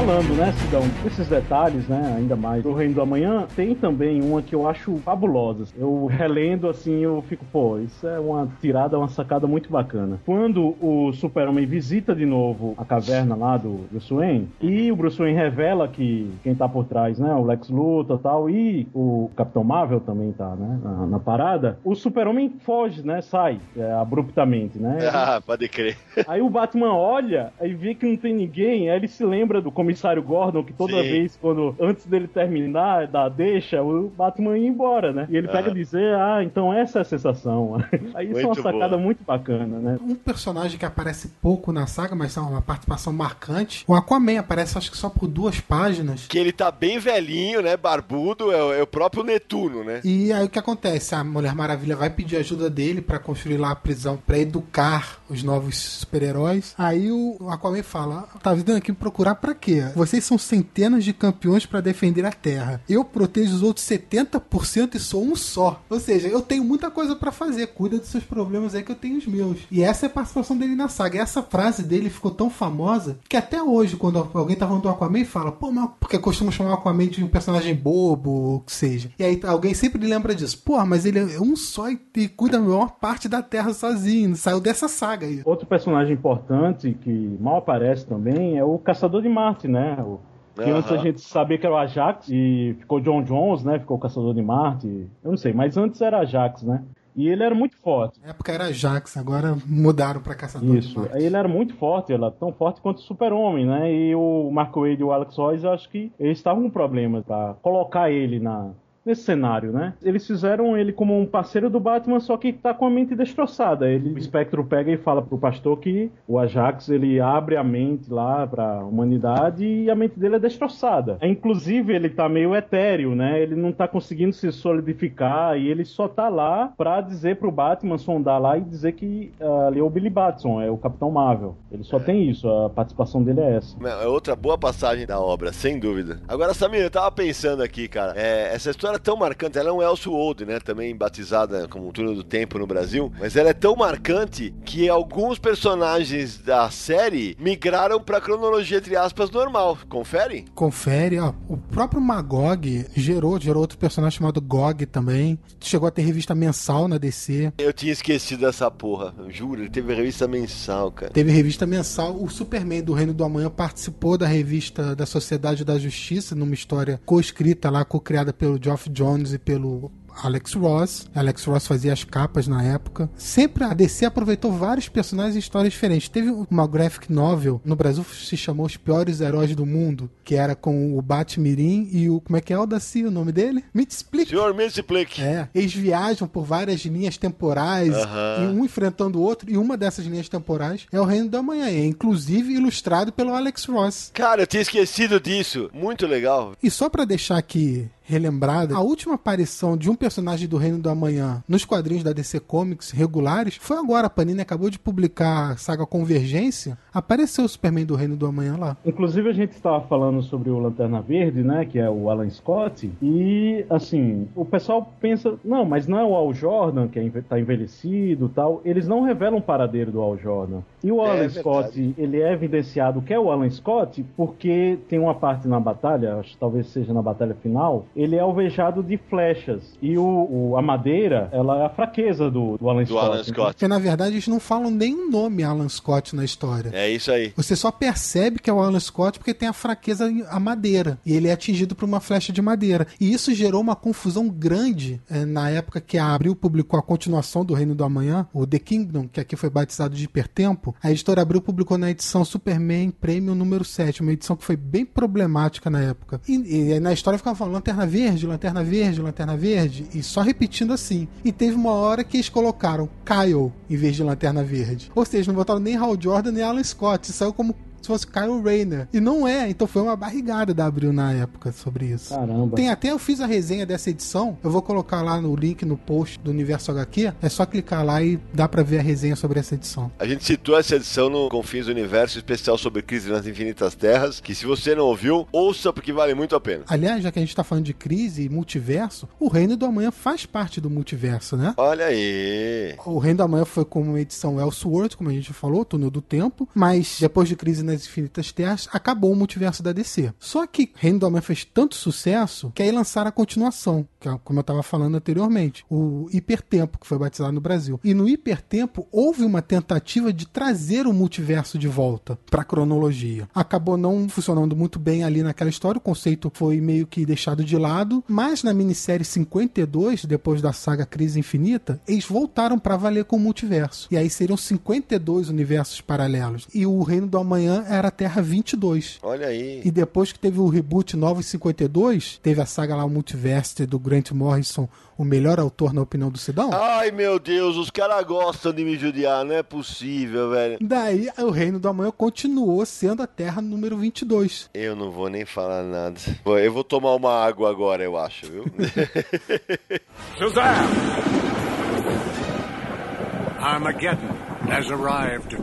Falando, né, Sidão, esses detalhes, né, ainda mais do Reino do Amanhã, tem também uma que eu acho fabulosa. Eu relendo assim, eu fico, pô, isso é uma tirada, uma sacada muito bacana. Quando o Super-Homem visita de novo a caverna lá do Bruce Wayne, e o Bruce Wayne revela que quem tá por trás, né, o Lex Luthor e tal, e o Capitão Marvel também tá, né, na, na parada, o Super-Homem foge, né, sai é, abruptamente, né. Ah, pode crer. Aí o Batman olha e vê que não tem ninguém, aí ele se lembra do comissário Gordon, que toda Sim. vez, quando antes dele terminar, da deixa, o Batman ia embora, né? E ele pega Aham. e dizer, ah, então essa é a sensação. Aí isso é uma sacada boa. muito bacana, né? Um personagem que aparece pouco na saga, mas é uma participação marcante. O Aquaman aparece acho que só por duas páginas. Que ele tá bem velhinho, né? Barbudo, é, o- é o próprio Netuno, né? E aí o que acontece? A Mulher Maravilha vai pedir ajuda dele pra construir lá a prisão, pra educar os novos super-heróis. Aí o Aquaman fala: Tá vindo aqui me procurar pra quê? Vocês são centenas de campeões pra defender a Terra. Eu protejo os outros 70% e sou um só. Ou seja, eu tenho muita coisa pra fazer. Cuida dos seus problemas aí que eu tenho os meus. E essa é a participação dele na saga. E essa frase dele ficou tão famosa que até hoje, quando alguém tá falando do Aquaman, fala, pô, mas porque costumam chamar o Aquaman de um personagem bobo, ou o que seja. E aí alguém sempre lembra disso. Pô, mas ele é um só e, e cuida da maior parte da Terra sozinho. Saiu dessa saga aí. Outro personagem importante que mal aparece também é o Caçador de Marte, né? O- Que antes a gente sabia que era o Ajax e ficou John Jones, né? Ficou o Caçador de Marte. Eu não sei, mas antes era Ajax, né? E ele era muito forte. Na época era Jax, agora mudaram pra Caçador de Isso. Marte. Aí ele era muito forte, ela tão forte quanto o Super-Homem, né? E o Mark Wade e o Alex Royce, acho que eles estavam com problema pra colocar ele na nesse cenário, né? Eles fizeram ele como um parceiro do Batman, só que tá com a mente destroçada. Ele, o Espectro pega e fala pro pastor que o Ajax, ele abre a mente lá pra humanidade e a mente dele é destroçada. É, Inclusive, ele tá meio etéreo, né? Ele não tá conseguindo se solidificar e ele só tá lá pra dizer pro Batman sondar lá e dizer que ah, ali é o Billy Batson, é o Capitão Marvel. Ele só tem isso, a participação dele é essa. É outra boa passagem da obra, sem dúvida. Agora, Samir, eu tava pensando aqui, cara. é, essa história é tão marcante. Ela é um Elseworld, né? Também batizada como Túnel do Tempo no Brasil. Mas ela é tão marcante que alguns personagens da série migraram pra cronologia, entre aspas, normal. Confere? Confere, ó. O próprio Magog gerou, gerou outro personagem chamado Gog também. Chegou a ter revista mensal na DC. Eu tinha esquecido dessa porra. Juro, ele teve revista mensal, cara. Teve revista mensal. O Superman do Reino do Amanhã participou da revista da Sociedade da Justiça, numa história co-escrita lá, co-criada pelo Geoff Jones e pelo Alex Ross. Alex Ross fazia as capas na época. Sempre a DC aproveitou vários personagens e histórias diferentes. Teve uma graphic novel, no Brasil se chamou Os Piores Heróis do Mundo, que era com o Batmirim e o. Como é que é o Daci, o nome dele? Me explica. Senhor explique. É, eles viajam por várias linhas temporais, Aham. e um enfrentando o outro, e uma dessas linhas temporais é o Reino da Manhã, é inclusive ilustrado pelo Alex Ross. Cara, eu tinha esquecido disso. Muito legal. E só pra deixar aqui relembrada, a última aparição de um personagem do Reino do Amanhã nos quadrinhos da DC Comics regulares foi agora. A Panini acabou de publicar a saga Convergência. Apareceu o Superman do Reino do Amanhã lá. Inclusive a gente estava falando sobre o Lanterna Verde, né, que é o Alan Scott, e assim, o pessoal pensa, não, mas não é o Al Jordan que é enve- tá envelhecido, e tal. Eles não revelam o paradeiro do Al Jordan. E o É Alan verdade. Scott, ele é evidenciado que é o Alan Scott porque tem uma parte na batalha, acho que talvez seja na batalha final, ele é alvejado de flechas e o, o- a madeira, ela é a fraqueza do, do Alan Do Scott. Alan Scott. Porque na verdade eles não falam o nome Alan Scott na história. É isso aí. Você só percebe que é o Alan Scott porque tem a fraqueza a madeira. E ele é atingido por uma flecha de madeira. E isso gerou uma confusão grande eh, na época que a Abril publicou a continuação do Reino do Amanhã, o The Kingdom, que aqui foi batizado de Hipertempo. A editora Abril publicou na edição Superman Premium número 7, uma edição que foi bem problemática na época. E, e na história ficava falando Lanterna Verde, Lanterna Verde, Lanterna Verde, e só repetindo assim. E teve uma hora que eles colocaram Kyle em vez de Lanterna Verde. Ou seja, não botaram nem Hal Jordan nem Alan Scott. Saiu como se fosse Kyle Rayner. E não é, então foi uma barrigada da Abril na época sobre isso. Caramba. Tem até, eu fiz a resenha dessa edição, eu vou colocar lá no link no post do Universo HQ, é só clicar lá e dá pra ver a resenha sobre essa edição. A gente citou essa edição no Confins do Universo especial sobre Crise nas Infinitas Terras, que se você não ouviu, ouça porque vale muito a pena. Aliás, já que a gente tá falando de crise e multiverso, o Reino do Amanhã faz parte do multiverso, né? Olha aí. O Reino da Manhã foi como uma edição Elseworld, como a gente falou, Túnel do Tempo, mas depois de Crise nas Infinitas Terras, acabou o multiverso da DC. Só que Reino da Manhã fez tanto sucesso que aí lançaram a continuação, que é como eu estava falando anteriormente, o Hipertempo, que foi batizado no Brasil. E no Hipertempo houve uma tentativa de trazer o multiverso de volta para a cronologia. Acabou não funcionando muito bem ali naquela história, o conceito foi meio que deixado de lado, mas na minissérie 52, depois da saga Crise Infinita, eles voltaram para valer com o multiverso. E aí seriam 52 universos paralelos. E o Reino do Amanhã era a Terra 22. Olha aí. E depois que teve o reboot Novos 52, teve a saga lá, o Multiverse do Grant Morrison, o melhor autor na opinião do Sidão. Ai meu Deus, os caras gostam de me judiar, não é possível, velho. Daí o Reino do Amanhã continuou sendo a Terra número 22. Eu não vou nem falar nada. Eu vou tomar uma água agora, eu acho, viu? Shazam! Armageddon has arrived.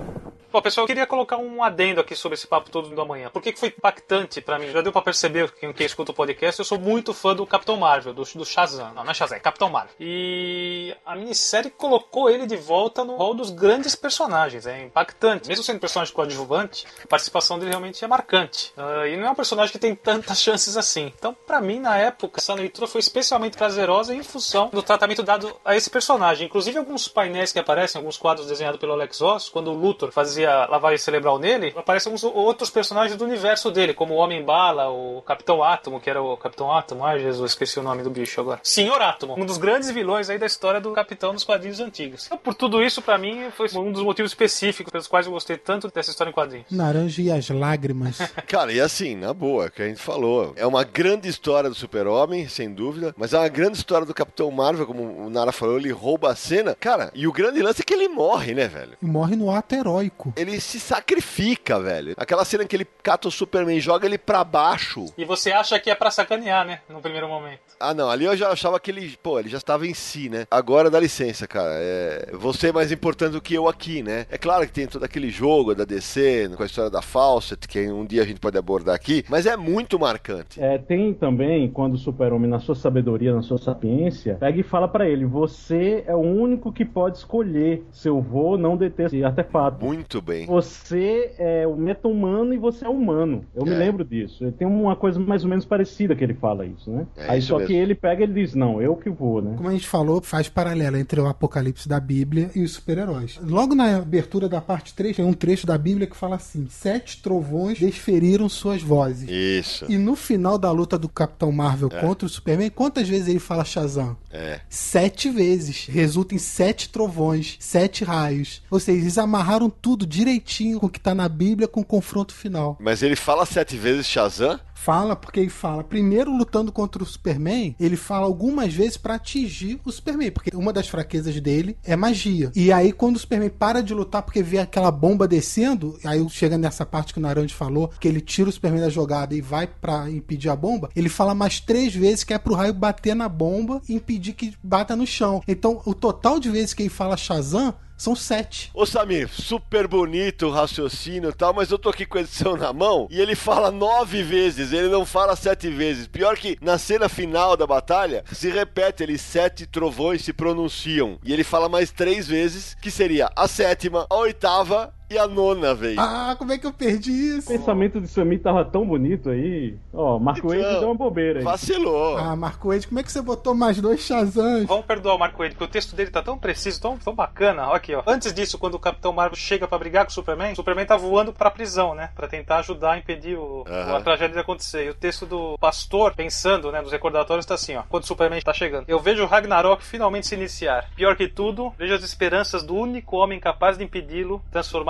Bom, pessoal, eu queria colocar um adendo aqui sobre esse papo todo do amanhã. Por que, foi impactante pra mim? Já deu pra perceber, quem, quem escuta o podcast, eu sou muito fã do Capitão Marvel, do, do Shazam. Não, não é Shazam, é Capitão Marvel. E a minissérie colocou ele de volta no rol dos grandes personagens. É impactante. Mesmo sendo um personagem coadjuvante, a participação dele realmente é marcante. Ah, e não é um personagem que tem tantas chances assim. Então, pra mim, na época, essa leitura foi especialmente prazerosa em função do tratamento dado a esse personagem. Inclusive, alguns painéis que aparecem, alguns quadros desenhados pelo Alex Ross, quando o Luthor fazia lavagem cerebral nele, aparecem alguns outros personagens do universo dele, como o Homem-Bala, o Capitão Átomo, que era o Capitão Átomo. Ai, Jesus, esqueci o nome do bicho agora. Senhor Átomo, um dos grandes vilões aí da história do Capitão nos quadrinhos antigos. Então, por tudo isso, pra mim, foi um dos motivos específicos pelos quais eu gostei tanto dessa história em quadrinhos. Naranja e as lágrimas. Cara, e assim, na boa, que a gente falou, é uma grande história do Super-Homem, sem dúvida, mas é uma grande história do Capitão Marvel, como o Nara falou, ele rouba a cena. Cara, e o grande lance é que ele morre, né, velho? e morre no ato heróico. Ele se sacrifica, velho. Aquela cena que ele cata o Superman e joga ele pra baixo. E você acha que é pra sacanear, né? No primeiro momento. Ah, não, ali eu já achava que ele, pô, ele já estava em si, né? Agora dá licença, cara. É, você é mais importante do que eu aqui, né? É claro que tem todo aquele jogo da DC, com a história da Fawcett, que um dia a gente pode abordar aqui, mas é muito marcante. É, tem também, quando o super-homem, na sua sabedoria, na sua sapiência, pega e fala pra ele: você é o único que pode escolher se eu vou ou não deter esse artefato. Muito Muito bem. Você é o meta-humano e você é humano. Eu me É. lembro disso. Tem uma coisa mais ou menos parecida que ele fala isso, né? É Aí isso só mesmo. que ele pega e ele diz, não, eu que vou, né? Como a gente falou, faz paralelo entre o apocalipse da Bíblia e os super-heróis. Logo na abertura da parte 3, tem um trecho da Bíblia que fala assim: Sete trovões desferiram suas vozes. Isso. E no final da luta do Capitão Marvel contra o Superman, quantas vezes ele fala Shazam? É. Sete vezes. Resulta em sete trovões, sete raios. Ou seja, eles amarraram tudo direitinho com o que tá na Bíblia com o confronto final. Mas ele fala sete vezes Shazam? Fala, porque ele fala, primeiro lutando contra o Superman, ele fala algumas vezes pra atingir o Superman, porque uma das fraquezas dele é magia. E aí, quando o Superman para de lutar porque vê aquela bomba descendo, aí chega nessa parte que o Naranja falou, que ele tira o Superman da jogada e vai pra impedir a bomba, ele fala mais três vezes que é pro raio bater na bomba e impedir que bata no chão. Então, o total de vezes que ele fala Shazam são sete. Ô Samir, super bonito o raciocínio e tal, mas eu tô aqui com a edição na mão e ele fala nove vezes, ele não fala sete vezes. Pior que na cena final da batalha, se repete, eles sete trovões se pronunciam. E ele fala mais três vezes, que seria a sétima, a oitava e a nona vez. Ah, como é que eu perdi O isso? pensamento de Samir tava tão bonito aí. Ó, Marco Então, Wade deu uma bobeira aí. Vacilou. Ah, Marco Wade, como é que você botou mais dois Shazams? Vamos perdoar o Marco Wade, porque o texto dele tá tão preciso, tão, tão bacana. Ó aqui, ó. Antes disso, quando o Capitão Marvel chega pra brigar com o Superman, o Superman tá voando pra prisão, né? Pra tentar ajudar a impedir o, Aham. a tragédia de acontecer. E o texto do pastor, pensando, né, nos recordatórios, tá assim, ó. Quando o Superman tá chegando. Eu vejo o Ragnarok finalmente se iniciar. Pior que tudo, vejo as esperanças do único homem capaz de impedi-lo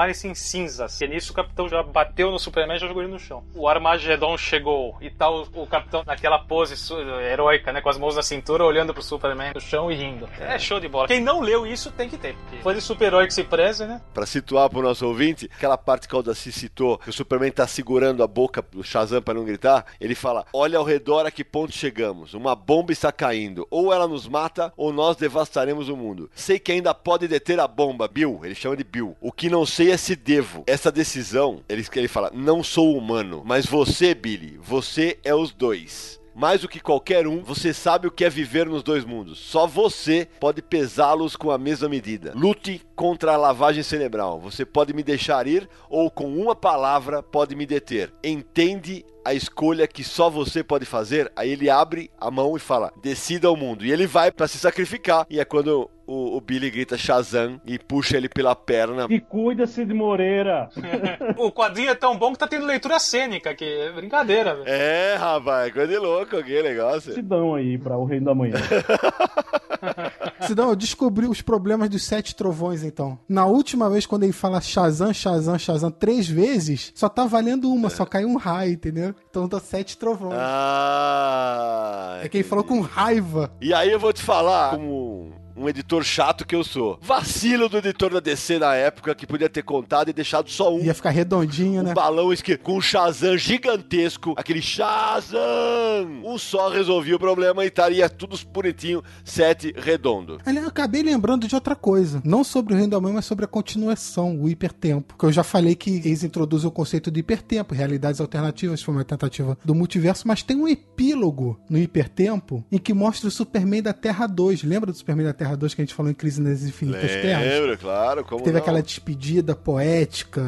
transformarem-se em cinzas. E nisso o Capitão já bateu no Superman e já jogou ele no chão. O Armagedon chegou e tá o, o Capitão naquela pose heróica, né? Com as mãos na cintura, olhando pro Superman no chão e rindo. É show de bola. Quem não leu isso tem que ter. Porque foi de super-herói que se preze, né? Pra situar pro nosso ouvinte, aquela parte que o Aldaci citou, que o Superman tá segurando a boca do Shazam pra não gritar, ele fala: Olha ao redor a que ponto chegamos. Uma bomba está caindo. Ou ela nos mata, ou nós devastaremos o mundo. Sei que ainda pode deter a bomba, Bill. Ele chama de Bill. O que não sei é se devo. Essa decisão, ele, ele fala: Não sou humano, mas você, Billy, você é os dois. Mais do que qualquer um, você sabe o que é viver nos dois mundos. Só você pode pesá-los com a mesma medida. Lute contra a lavagem cerebral. Você pode me deixar ir ou com uma palavra pode me deter. Entende a escolha que só você pode fazer? Aí ele abre a mão e fala: "Decida o mundo". E ele vai pra se sacrificar. E é quando o, o Billy grita Shazam e puxa ele pela perna. E cuida, Cid Moreira. o quadrinho é tão bom que tá tendo leitura cênica aqui. É brincadeira, velho. É, rapaz, coisa de louco, que negócio. Sidão aí pra o Reino da Manhã. Sidão, eu descobri os problemas dos sete trovões, então. Na última vez, quando ele fala Shazam, Shazam, Shazam três vezes, só tá valendo uma, só caiu um raio, entendeu? Então dá sete trovões. Ah. é que ele falou com raiva. E aí eu vou te falar, como um editor chato que eu sou. Vacilo do editor da DC na época que podia ter contado e deixado só um. Ia ficar redondinho, né? Um balão esque- com um Shazam gigantesco, aquele Shazam! Um só resolvia o problema e estaria tudo bonitinho, sete redondo. Eu acabei lembrando de outra coisa. Não sobre o Reino da Mãe, mas sobre a continuação, o hipertempo. Que eu já falei que eles introduzem o conceito de hipertempo, realidades alternativas, foi uma tentativa do multiverso, mas tem um epílogo no hipertempo em que mostra o Superman da Terra 2. Lembra do Superman da Terra 2 que a gente falou em Crise nas Infinitas Terras? Lembro, claro, como Teve não? aquela despedida poética,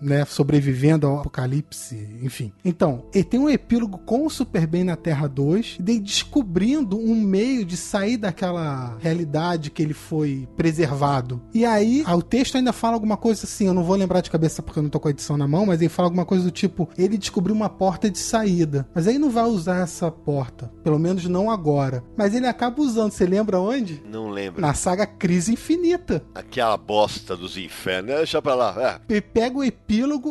né? Sobrevivendo ao apocalipse, enfim. Então, ele tem um epílogo com o Superman na Terra 2, de descobrindo um meio de sair daquela realidade que ele foi preservado. E aí, ah, o texto ainda fala alguma coisa assim, eu não vou lembrar de cabeça porque eu não tô com a edição na mão, mas ele fala alguma coisa do tipo, ele descobriu uma porta de saída. Mas aí não vai usar essa porta, pelo menos não agora. Mas ele acaba usando, você lembra onde? Não lembro. Na saga Crise Infinita. Aquela bosta dos infernos. Deixa pra lá. É. Ele pega o epílogo,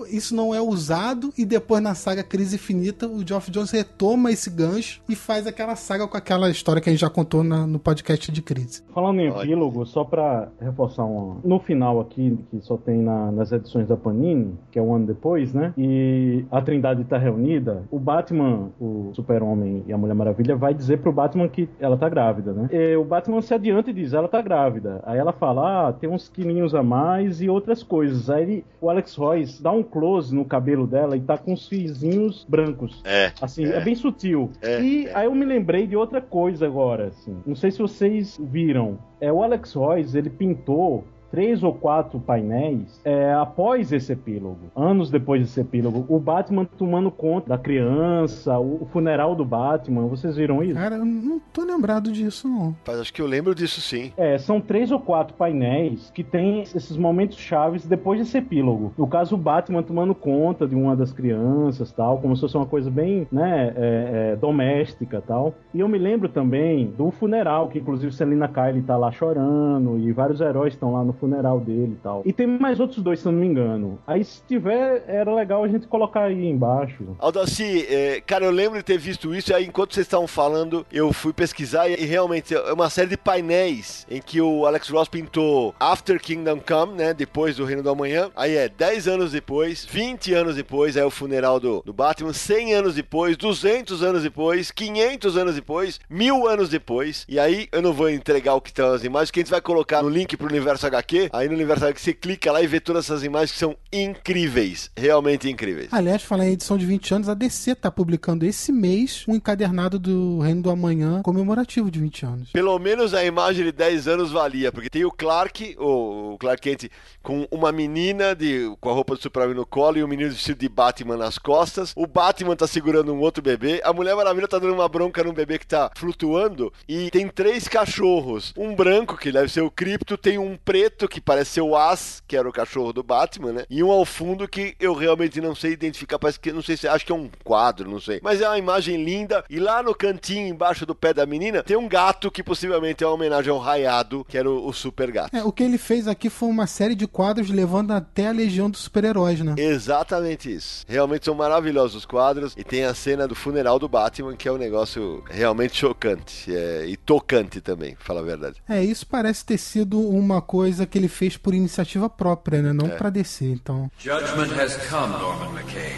isso não é usado, e depois na saga Crise Infinita, o Geoff Jones retoma esse gancho e faz aquela saga com aquela história que a gente já contou na- no podcast de Crise. Falando em epílogo, só pra reforçar um. No final aqui, que só tem na- nas edições da Panini, que é um ano depois, né? E a Trindade tá reunida, o Batman, o Super-Homem e a Mulher Maravilha vai dizer pro Batman que ela tá grávida, né? E o Batman se adianta e diz, ela tá grávida. Aí ela fala, ah, tem uns quilinhos a mais e outras coisas. Aí ele- o Alex Dá um close no cabelo dela e tá com os fiozinhos brancos. É. Assim, é, bem sutil. É, e é. aí eu me lembrei de outra coisa agora, assim. Não sei se vocês viram. É o Alex Royce, ele pintou três ou quatro painéis é, após esse epílogo, anos depois desse epílogo, o Batman tomando conta da criança, o, o funeral do Batman, vocês viram isso? Cara, eu não tô lembrado disso, não. Mas acho que eu lembro disso sim. É, são três ou quatro painéis que tem esses momentos chaves depois desse epílogo. No caso, o Batman tomando conta de uma das crianças, tal, como se fosse uma coisa bem, né, é, é, doméstica, tal. E eu me lembro também do funeral, que inclusive Selina Kyle tá lá chorando e vários heróis estão lá no funeral dele e tal. E tem mais outros dois, se não me engano. Aí, se tiver, era legal a gente colocar aí embaixo. Aldaci, é, cara, eu lembro de ter visto isso, aí enquanto vocês estavam falando, eu fui pesquisar, e realmente é uma série de painéis em que o Alex Ross pintou After Kingdom Come, né, depois do Reino do Amanhã, aí é 10 anos depois, 20 anos depois, é o funeral do, do Batman, 100 anos depois, 200 anos depois, 500 anos depois, mil anos depois, e aí eu não vou entregar o que estão as imagens, que a gente vai colocar no link pro Universo HQ, aí no Universo HQ você clica lá e vê todas essas imagens que são incríveis, realmente incríveis. Aliás, falar em edição de 20 anos, a DC tá publicando esse mês um encadernado do Reino do Amanhã comemorativo de 20 anos. Pelo menos a imagem de 10 anos valia, porque tem o Clark, o Clark Kent, com uma menina de, com a roupa do Superman no colo e um menino vestido de Batman nas costas. O Batman tá segurando um outro bebê. A Mulher Maravilha tá dando uma bronca num bebê que tá flutuando. E tem três cachorros. Um branco, que deve ser o Cripto, tem um preto, que parece ser o As, que era o cachorro do Batman, né? E um ao fundo que eu realmente não sei identificar. Parece que, não sei se, acho que é um quadro, não sei. Mas é uma imagem linda. E lá no cantinho, embaixo do pé da menina, tem um gato que possivelmente é uma homenagem ao Raiado, que era o, o Super Gato. É, o que ele fez aqui foi uma série de quadros levando até a Legião dos Super-Heróis, né? Exatamente isso. Realmente são maravilhosos os quadros. E tem a cena do funeral do Batman, que é um negócio realmente chocante. é, e tocante também, pra falar a verdade. É, isso parece ter sido uma coisa que ele fez por iniciativa própria, né? Não pra descer, então. Judgment has come, Norman McKay.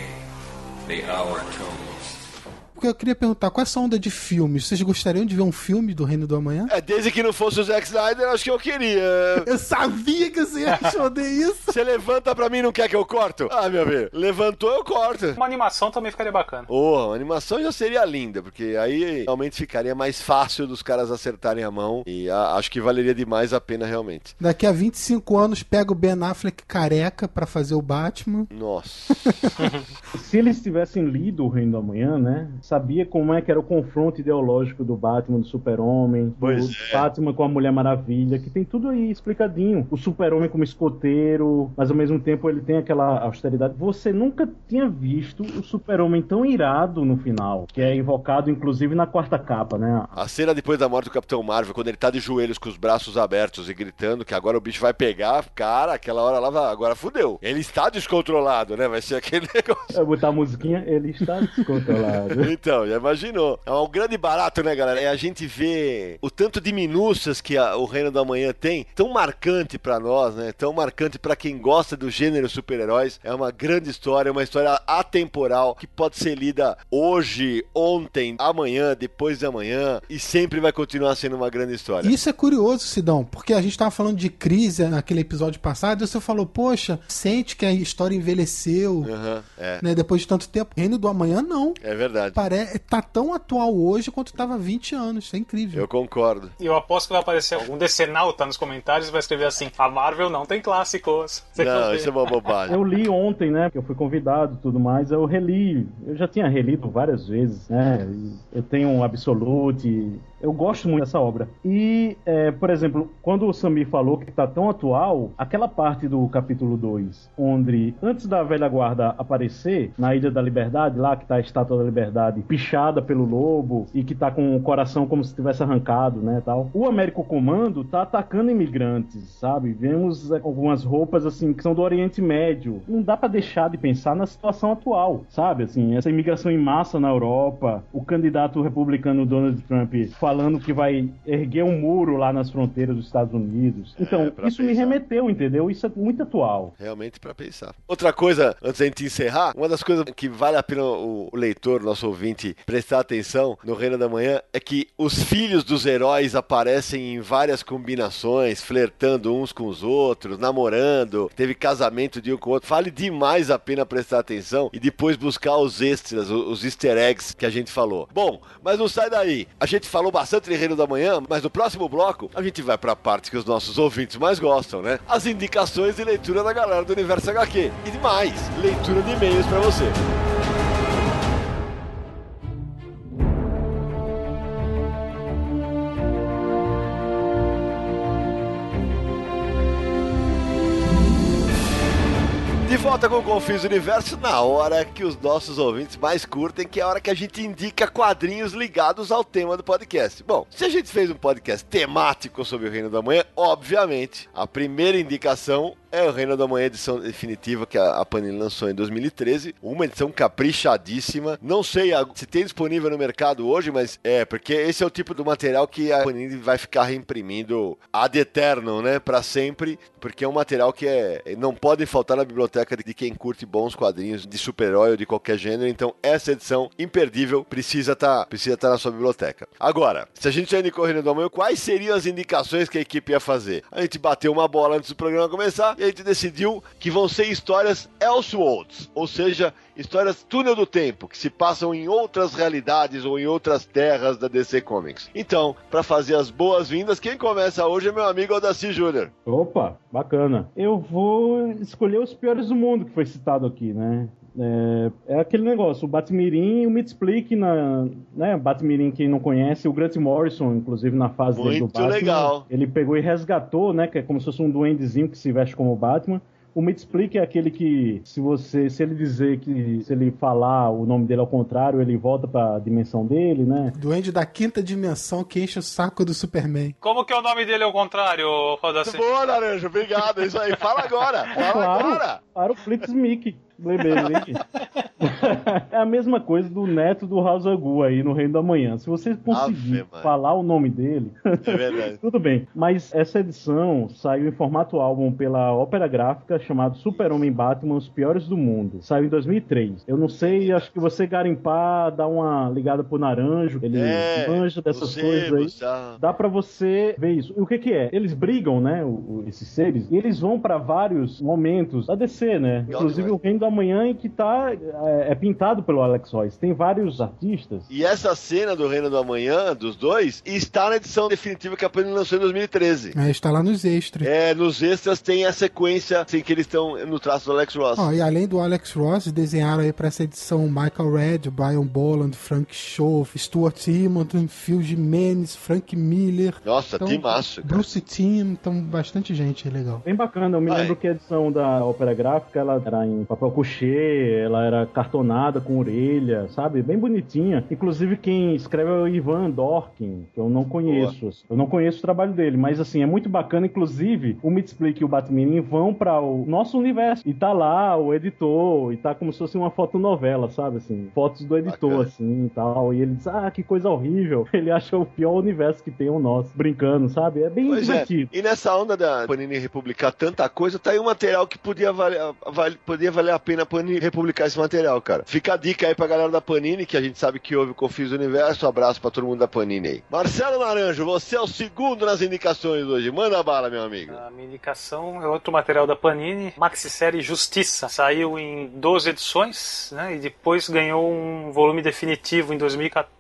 The hour tolls. Porque eu queria perguntar, qual é essa onda de filmes? Vocês gostariam de ver um filme do Reino do Amanhã? É, desde que não fosse o Zack Snyder, acho que eu queria. Eu sabia que você ia responder isso! Você levanta pra mim e não quer que eu corto? Ah, meu amigo, levantou, eu corto. Uma animação também ficaria bacana. Oh, a animação já seria linda, porque aí realmente ficaria mais fácil dos caras acertarem a mão e a- acho que valeria demais a pena realmente. Daqui a 25 anos, pega o Ben Affleck careca pra fazer o Batman. Nossa. Se eles tivessem lido O Reino do Amanhã, né? Sabia como é que era o confronto ideológico do Batman, do Super-Homem, do é. Batman com a Mulher Maravilha, que tem tudo aí explicadinho. O Super-Homem como escoteiro, mas ao mesmo tempo ele tem aquela austeridade. Você nunca tinha visto o Super-Homem tão irado no final, que é invocado inclusive na quarta capa, né? A cena depois da morte do Capitão Marvel, quando ele tá de joelhos com os braços abertos e gritando que agora o bicho vai pegar, cara, aquela hora lá, agora fudeu. Ele está descontrolado, né? Vai ser aquele negócio. Eu botar a musiquinha, ele está descontrolado. Então, já imaginou. É um grande barato, né, galera? É a gente ver o tanto de minúcias que a- o Reino da Manhã tem, tão marcante pra nós, né? Tão marcante pra quem gosta do gênero super-heróis. É uma grande história, uma história atemporal que pode ser lida hoje, ontem, amanhã, depois de amanhã e sempre vai continuar sendo uma grande história. Isso é curioso, Sidão, porque a gente tava falando de crise naquele episódio passado e você falou, poxa, sente que a história envelheceu, Aham, é, né? Depois de tanto tempo. Reino do Amanhã, não. é verdade. Parece, tá tão atual hoje quanto tava há 20 anos. Isso é incrível. Eu concordo. E eu aposto que vai aparecer algum decenalta nos comentários e vai escrever assim: a Marvel não tem clássicos. Você Não, isso é uma bobagem. Eu li ontem, né? Que eu fui convidado e tudo mais. Eu reli. Eu já tinha relido várias vezes, né? Eu tenho um Absolute. Eu gosto muito dessa obra. E, é, por exemplo, quando o Samir falou que tá tão atual, aquela parte do capítulo 2, onde antes da velha guarda aparecer, na Ilha da Liberdade, lá que tá a estátua da Liberdade, pichada pelo lobo e que tá com o coração como se tivesse arrancado, né, tal. O Américo Comando tá atacando imigrantes, sabe? Vemos é, algumas roupas assim que são do Oriente Médio. Não dá pra deixar de pensar na situação atual, sabe? Assim, essa imigração em massa na Europa, o candidato republicano Donald Trump falando que vai erguer um muro lá nas fronteiras dos Estados Unidos. Então, pra isso me pensar. remeteu, entendeu? Isso é muito atual. Realmente pra pensar. Outra coisa, antes da gente encerrar, uma das coisas que vale a pena o, o leitor, nosso ouvinte, prestar atenção no Reino da Manhã é que os filhos dos heróis aparecem em várias combinações, flertando uns com os outros, namorando, teve casamento de um com o outro. Vale demais a pena prestar atenção e depois buscar os extras, os easter eggs que a gente falou. Bom, mas não sai daí. A gente falou bastante de Reino da Manhã, mas no próximo bloco a gente vai pra parte que os nossos ouvintes mais gostam, né? As indicações de leitura da galera do Universo HQ. E demais, leitura de e-mails pra você. Volta com o Confis Universo na hora que os nossos ouvintes mais curtem, que é a hora que a gente indica quadrinhos ligados ao tema do podcast. Bom, se a gente fez um podcast temático sobre o Reino da Manhã, obviamente, a primeira indicação é o Reino da Manhã, edição definitiva que a Panini lançou em 2013. Uma edição caprichadíssima. Não sei se tem disponível no mercado hoje, mas é, porque esse é o tipo do material que a Panini vai ficar reimprimindo ad eternum, né? Pra sempre, porque é um material que é, não pode faltar na biblioteca de quem curte bons quadrinhos de super-herói ou de qualquer gênero. Então, essa edição imperdível precisa estar tá, precisa tá na sua biblioteca. Agora, se a gente já indicou o Reino da Manhã, quais seriam as indicações que a equipe ia fazer? A gente bateu uma bola antes do programa começar e a gente decidiu que vão ser histórias Elseworlds, ou seja, histórias túnel do tempo, que se passam em outras realidades ou em outras terras da DC Comics. Então, para fazer as boas-vindas, quem começa hoje é meu amigo Odaci Júnior. Opa, bacana. Eu vou escolher os piores do mundo que foi citado aqui, né? É, é, aquele negócio, o Batmirim e o Mitsplick na, né, Batmirim quem não conhece, o Grant Morrison, inclusive na fase Muito do Batman, legal. ele pegou e resgatou, né, que é como se fosse um duendezinho que se veste como Batman, o Explique é aquele que, se você, se ele dizer que, se ele falar o nome dele ao contrário, ele volta pra dimensão dele, né? Duende da quinta dimensão que enche o saco do Superman. Como que é o nome dele ao contrário, Rodaci? Boa, Laranja, obrigado. Isso aí, fala agora. Fala claro, agora. Para o Flix Mickey. Lembrei, é a mesma coisa do neto do House Agu aí no Reino da Manhã. Se você conseguir Ave, falar o nome dele, É verdade. tudo bem. Mas essa edição saiu em formato álbum pela Ópera Gráfica, chamado Super-Homem Batman, Os Piores do Mundo. Saiu em 2003. Eu não sei, acho que você garimpar, dar uma ligada pro Naranjo, ele É, manja dessas coisas aí. Dá pra você ver isso. E o que que é? Eles brigam, né, o- o- esses seres, e eles vão pra vários momentos da DC, né? Inclusive o Reino da Manhã em que tá é, é pintado pelo Alex Royce. Tem vários artistas. E essa cena do Reino do Amanhã, dos dois, está na edição definitiva que a Panini lançou em 2013. É, está lá nos extras. É, nos extras tem a sequência assim, que eles estão no traço do Alex Ross. Ó, e além do Alex Ross, desenharam aí pra essa edição Michael Red, Brian Boland, Frank Schoff, Stuart Simonton, Phil Jimenez, Frank Miller. Nossa, Então, timaço. cara. Bruce Timm, então bastante gente legal. Bem bacana, eu me Vai. lembro que a edição da Ópera Gráfica ela era em papel couché, ela era cartonada com orelha, sabe? Bem bonitinha. Inclusive quem escreve é o Ivan Dorkin, que eu não conheço. Eu não conheço o trabalho dele, mas assim, é muito bacana. Inclusive, o Mitsplick e o Batmirim vão para o nosso universo. E tá lá o editor, e tá como se fosse uma fotonovela, sabe? Assim, fotos do editor, Bacana. assim e tal. E ele diz, ah, que coisa horrível. Ele acha o pior universo que tem o nosso, brincando, sabe? É bem Pois é. divertido. E nessa onda da Panini republicar tanta coisa, tá aí um material que podia valer, vale- podia valer a pena a Panini republicar esse material, cara. Fica a dica aí pra galera da Panini, que a gente sabe que houve o Confis Universo. Um abraço pra todo mundo da Panini aí. Marcelo Naranjo, você é o segundo nas indicações hoje. Manda bala, meu amigo. A minha indicação é outro material da Panini, maxi-série Justiça. Saiu em 12 edições, né? E depois ganhou um volume definitivo em 2014.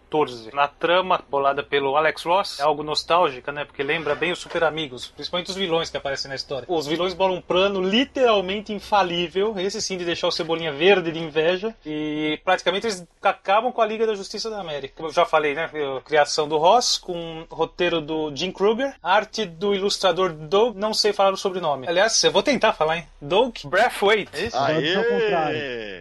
Na trama, bolada pelo Alex Ross, é algo nostálgica, né? Porque lembra bem os Super Amigos, principalmente os vilões que aparecem na história. Os vilões bolam um plano literalmente infalível, esse sim de deixar o Cebolinha verde de inveja, e praticamente eles acabam com a Liga da Justiça da América. Como eu já falei, né? Criação do Ross, com roteiro do Jim Kruger, arte do ilustrador Doug, não sei falar o sobrenome. Aliás, eu vou tentar falar, hein? Doug Brathwaite. É isso? Agora diz ao contrário.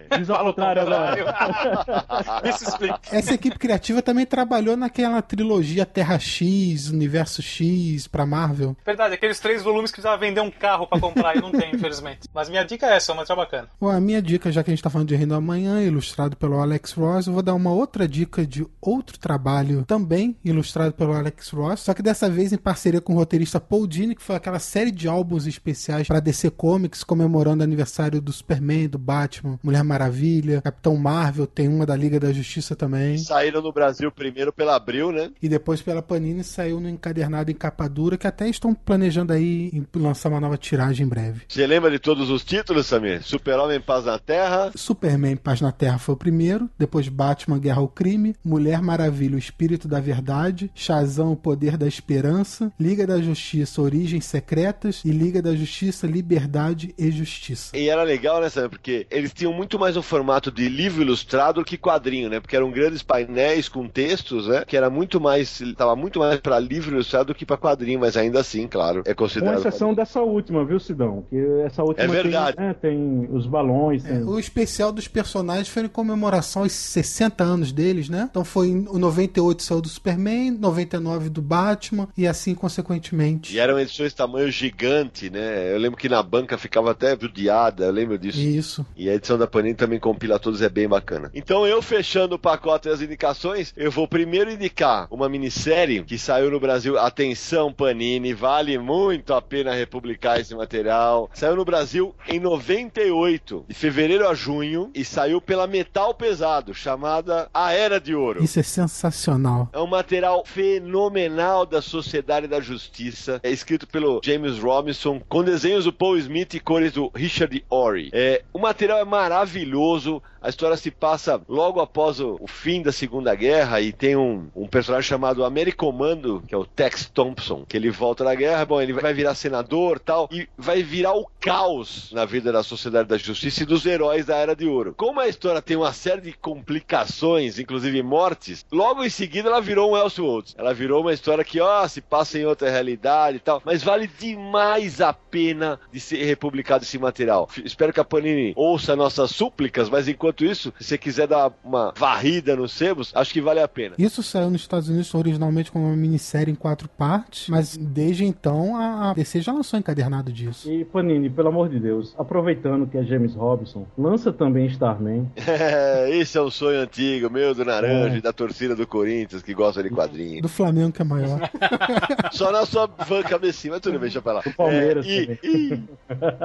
Diz ao contrário agora. Se explica. Essa equipe criativa também trabalhou naquela trilogia Terra X, Universo X pra Marvel. Verdade, aqueles três volumes que precisava vender um carro pra comprar e não tem, infelizmente. Mas minha dica é essa, é uma material bacana. Bom, a minha dica, já que a gente tá falando de Reino Amanhã, ilustrado pelo Alex Ross, eu vou dar uma outra dica de outro trabalho, também ilustrado pelo Alex Ross, só que dessa vez em parceria com o roteirista Paul Dini, que foi aquela série de álbuns especiais pra DC Comics, comemorando o aniversário do Superman, do Batman, Mulher Maravilha, Capitão Marvel, tem uma da Liga da Justiça também. Saíram no Brasil Brasil primeiro pela Abril, né? E depois pela Panini saiu no encadernado em capa dura, que até estão planejando aí lançar uma nova tiragem em breve. Você lembra de todos os títulos, Samir? Super-Homem Paz na Terra. Superman Paz na Terra foi o primeiro, depois Batman Guerra ao Crime, Mulher Maravilha O Espírito da Verdade, Shazam O Poder da Esperança, Liga da Justiça Origens Secretas e Liga da Justiça Liberdade e Justiça. E era legal, né, Samir? Porque eles tinham muito mais um formato de livro ilustrado que quadrinho, né? Porque eram grandes painéis com textos, né? Que era muito mais, tava muito mais para livro ilustrado do que para quadrinho, mas ainda assim, claro, é Com considerado. exceção dessa última, viu, Sidão? Que essa última É verdade. Tem, né, tem os balões, tem... O especial dos personagens foi em comemoração aos 60 anos deles, né? Então foi em 98 saiu do Superman, 99 do Batman e assim consequentemente. E eram edições de tamanho gigante, né? Eu lembro que na banca ficava até judiada, eu lembro disso. Isso. E a edição da Panini também compila todos, é bem bacana. Então eu fechando o pacote das indicações, eu vou primeiro indicar uma minissérie que saiu no Brasil. Atenção, Panini, vale muito a pena republicar esse material. Saiu no Brasil em 98, de fevereiro a junho, e saiu pela Metal Pesado, chamada A Era de Ouro. Isso é sensacional. É um material fenomenal da Sociedade da Justiça. É escrito pelo James Robinson, com desenhos do Paul Smith e cores do Richard Ori. É, o material é maravilhoso. A história se passa logo após o, o fim da Segunda Guerra e tem um, um personagem chamado Americomando, que é o Tex Thompson, que ele volta da guerra, bom, ele vai virar senador tal, e vai virar o caos na vida da Sociedade da Justiça e dos heróis da Era de Ouro. Como a história tem uma série de complicações, inclusive mortes, logo em seguida ela virou um Elseworlds. Ela virou uma história que, ó, se passa em outra realidade e tal, mas vale demais a pena de ser republicado esse material. Espero que a Panini ouça nossas súplicas, mas enquanto isso, se você quiser dar uma varrida nos sebos, acho que vale a pena. Isso saiu nos Estados Unidos originalmente como uma minissérie em quatro partes, mas desde então a DC já lançou encadernado disso. E Panini, pelo amor de Deus, aproveitando que é James Robinson, lança também Starman. É, esse é um sonho antigo, meu, do Naranja e da torcida do Corinthians que gosta de quadrinhos. Do Flamengo que é maior. Só na sua van cabecinha, mas tudo bem, deixa pra lá. Do Palmeiras É, e, também. e-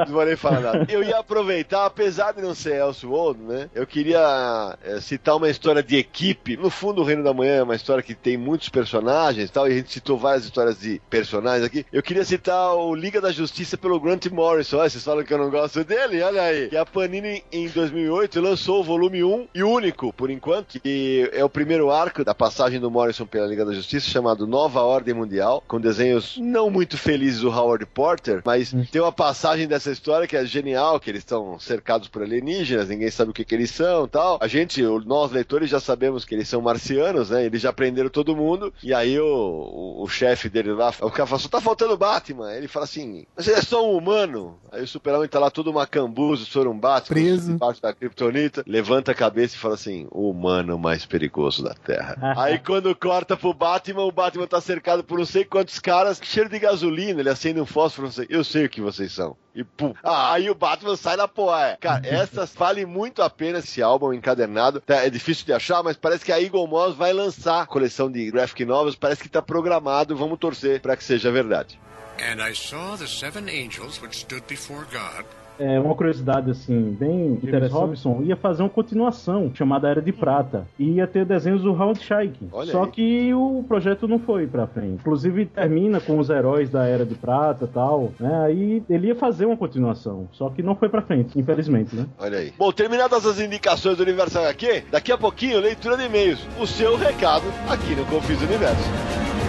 não vou nem falar nada. Eu ia aproveitar, apesar de não ser Elseworld, né? Eu queria é, citar uma história de equipe. No fundo, o Reino da Manhã é uma história que tem muitos personagens e tal, e a gente citou várias histórias de personagens aqui. Eu queria citar o Liga da Justiça pelo Grant Morrison. Olha, vocês falam que eu não gosto dele? Olha aí. Que a Panini, em 2008, lançou o volume 1 e único, por enquanto, que é o primeiro arco da passagem do Morrison pela Liga da Justiça, chamado Nova Ordem Mundial, com desenhos não muito felizes do Howard Porter, mas tem uma passagem dessa história que é genial, que eles estão cercados por alienígenas, ninguém sabe o que, que eles são tal. A gente, nós leitores, já sabemos que eles são marcianos, né? Eles já prenderam todo mundo, e aí o, o, o chefe dele lá, o cara fala, só tá faltando o Batman. Ele fala assim, mas ele é só um humano. Aí o super-homem tá lá todo macambuzo, sorumbático, Preso. debaixo da Kryptonita, levanta a cabeça e fala assim, o humano mais perigoso da Terra. aí quando corta pro Batman, o Batman tá cercado por não sei quantos caras, cheiro de gasolina, ele acende um fósforo, não sei, eu sei o que vocês são. E pum. Ah, aí o Batman sai na poeira. Cara, essas vale muito a pena esse álbum encadernado. Tá, É difícil de achar, mas parece que a Eagle Moss vai lançar a coleção de graphic novels. Parece que tá programado. Vamos torcer para que seja verdade. And I saw the seven angels which stood before God. É uma curiosidade assim, bem interessante. Robinson ia fazer uma continuação chamada Era de Prata e ia ter desenhos do Howard Shaik. Olha Só aí. que o projeto não foi pra frente. Inclusive termina com os heróis da Era de Prata, e tal, né? Aí ele ia fazer uma continuação, só que não foi pra frente, infelizmente, né? Olha aí. Bom, terminadas as indicações do Universo HQ, daqui a pouquinho, leitura de e-mails. O seu recado aqui no Confis Universo.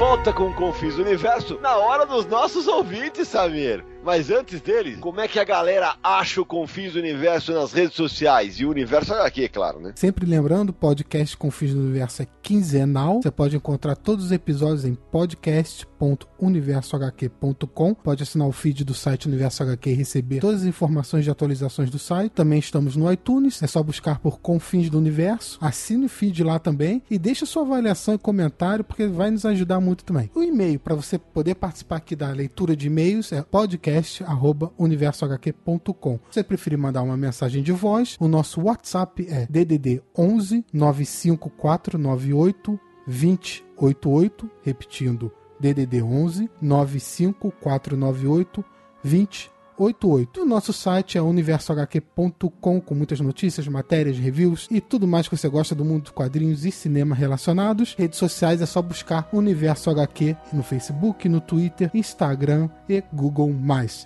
Volta com o Confis Universo na hora dos nossos ouvintes, Samir. Mas antes deles, como é que a galera acha o Confis Universo nas redes sociais? E o Universo HQ, claro, né? Sempre lembrando, podcast Confins do Universo é quinzenal. Você pode encontrar todos os episódios em podcast.universohq.com. Pode assinar o feed do site Universo HQ e receber todas as informações de atualizações do site. Também estamos no iTunes, é só buscar por Confins do Universo. Assine o feed lá também e deixe sua avaliação e comentário, porque vai nos ajudar muito também. O e-mail para você poder participar aqui da leitura de e-mails é podcast@universohq.com. Se você preferir mandar uma mensagem de voz, o nosso WhatsApp é DDD 11 95498 2088, repetindo DDD 11 95498 2088. 88. O nosso site é universohq.com com muitas notícias, matérias, reviews e tudo mais que você gosta do mundo dos quadrinhos e cinema relacionados. Redes sociais é só buscar Universo HQ no Facebook, no Twitter, Instagram e Google+.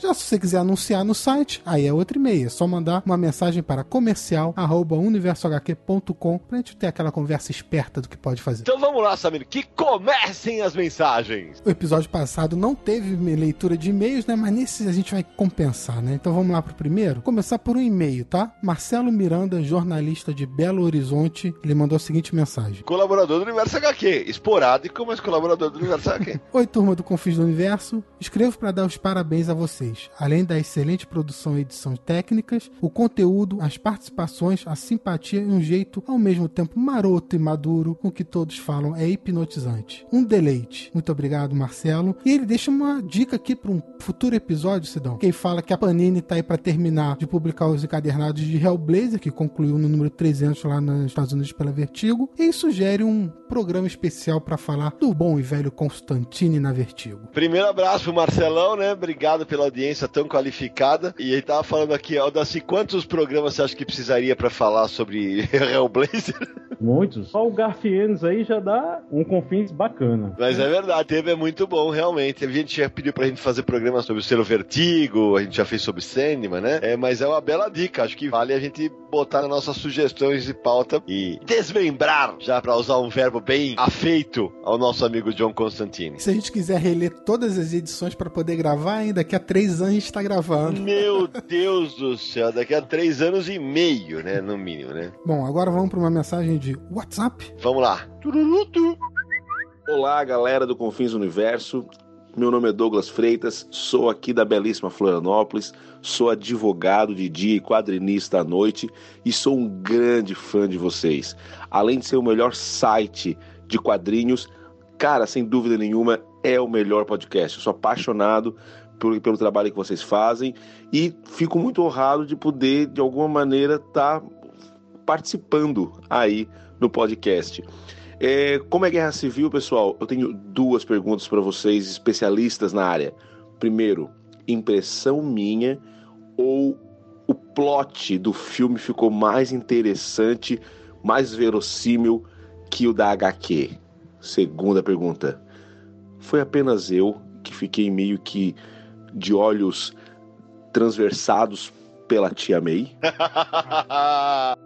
Já se você quiser anunciar no site, aí é outro e-mail, é só mandar uma mensagem para comercial@universohq.com pra gente ter aquela conversa esperta do que pode fazer. Então vamos lá, Samir, que comecem as mensagens. O episódio passado não teve leitura de e-mails, né? Mas nesse a gente vai compensar pensar, né? Então vamos lá pro primeiro. Começar por um e-mail, tá? Marcelo Miranda, jornalista de Belo Horizonte, ele mandou a seguinte mensagem: Colaborador do Universo HQ, esporádico, mas colaborador do Universo HQ. Oi, turma do Confis do Universo. Escrevo para dar os parabéns a vocês. Além da excelente produção e edição técnicas, o conteúdo, as participações, a simpatia e um jeito ao mesmo tempo maroto e maduro com que todos falam é hipnotizante. Um deleite. Muito obrigado, Marcelo. E ele deixa uma dica aqui para um futuro episódio, Sidão. Quem fala que a Panini tá aí para terminar de publicar os encadernados de Hellblazer, que concluiu no número 300 lá nos Estados Unidos pela Vertigo, e sugere um programa especial para falar do bom e velho Constantine na Vertigo. Primeiro abraço pro Marcelão, né? Obrigado pela audiência tão qualificada. E ele tava falando aqui, Aldaci, quantos programas você acha que precisaria para falar sobre Hellblazer? Muitos. Só o Garfienes aí já dá um confins bacana. Mas é verdade, teve é muito bom, realmente. A gente já pediu pra gente fazer programa sobre o selo Vertigo, a gente já fez sobre Sandman, né? É, mas é uma bela dica. Acho que vale a gente botar nas nossas sugestões de pauta e desmembrar, já para usar um verbo bem afeito ao nosso amigo John Constantine. Se a gente quiser reler todas as edições para poder gravar, ainda daqui a três anos a gente tá gravando. Meu Deus do céu, daqui a três anos e meio, né? No mínimo, né? Bom, agora vamos para uma mensagem de WhatsApp. Vamos lá. Tururutu. Olá, galera do Confins Universo. Meu nome é Douglas Freitas, sou aqui da belíssima Florianópolis, sou advogado de dia e quadrinista à noite e sou um grande fã de vocês. Além de ser o melhor site de quadrinhos, cara, sem dúvida nenhuma, é o melhor podcast. Eu sou apaixonado por, pelo trabalho que vocês fazem e fico muito honrado de poder, de alguma maneira, estar tá participando aí no podcast. É, como é guerra civil, pessoal? Eu tenho duas perguntas para vocês, especialistas na área. Primeiro, impressão minha ou o plot do filme ficou mais interessante, mais verossímil que o da HQ? Segunda pergunta. Foi apenas eu que fiquei meio que de olhos transversados pela tia May?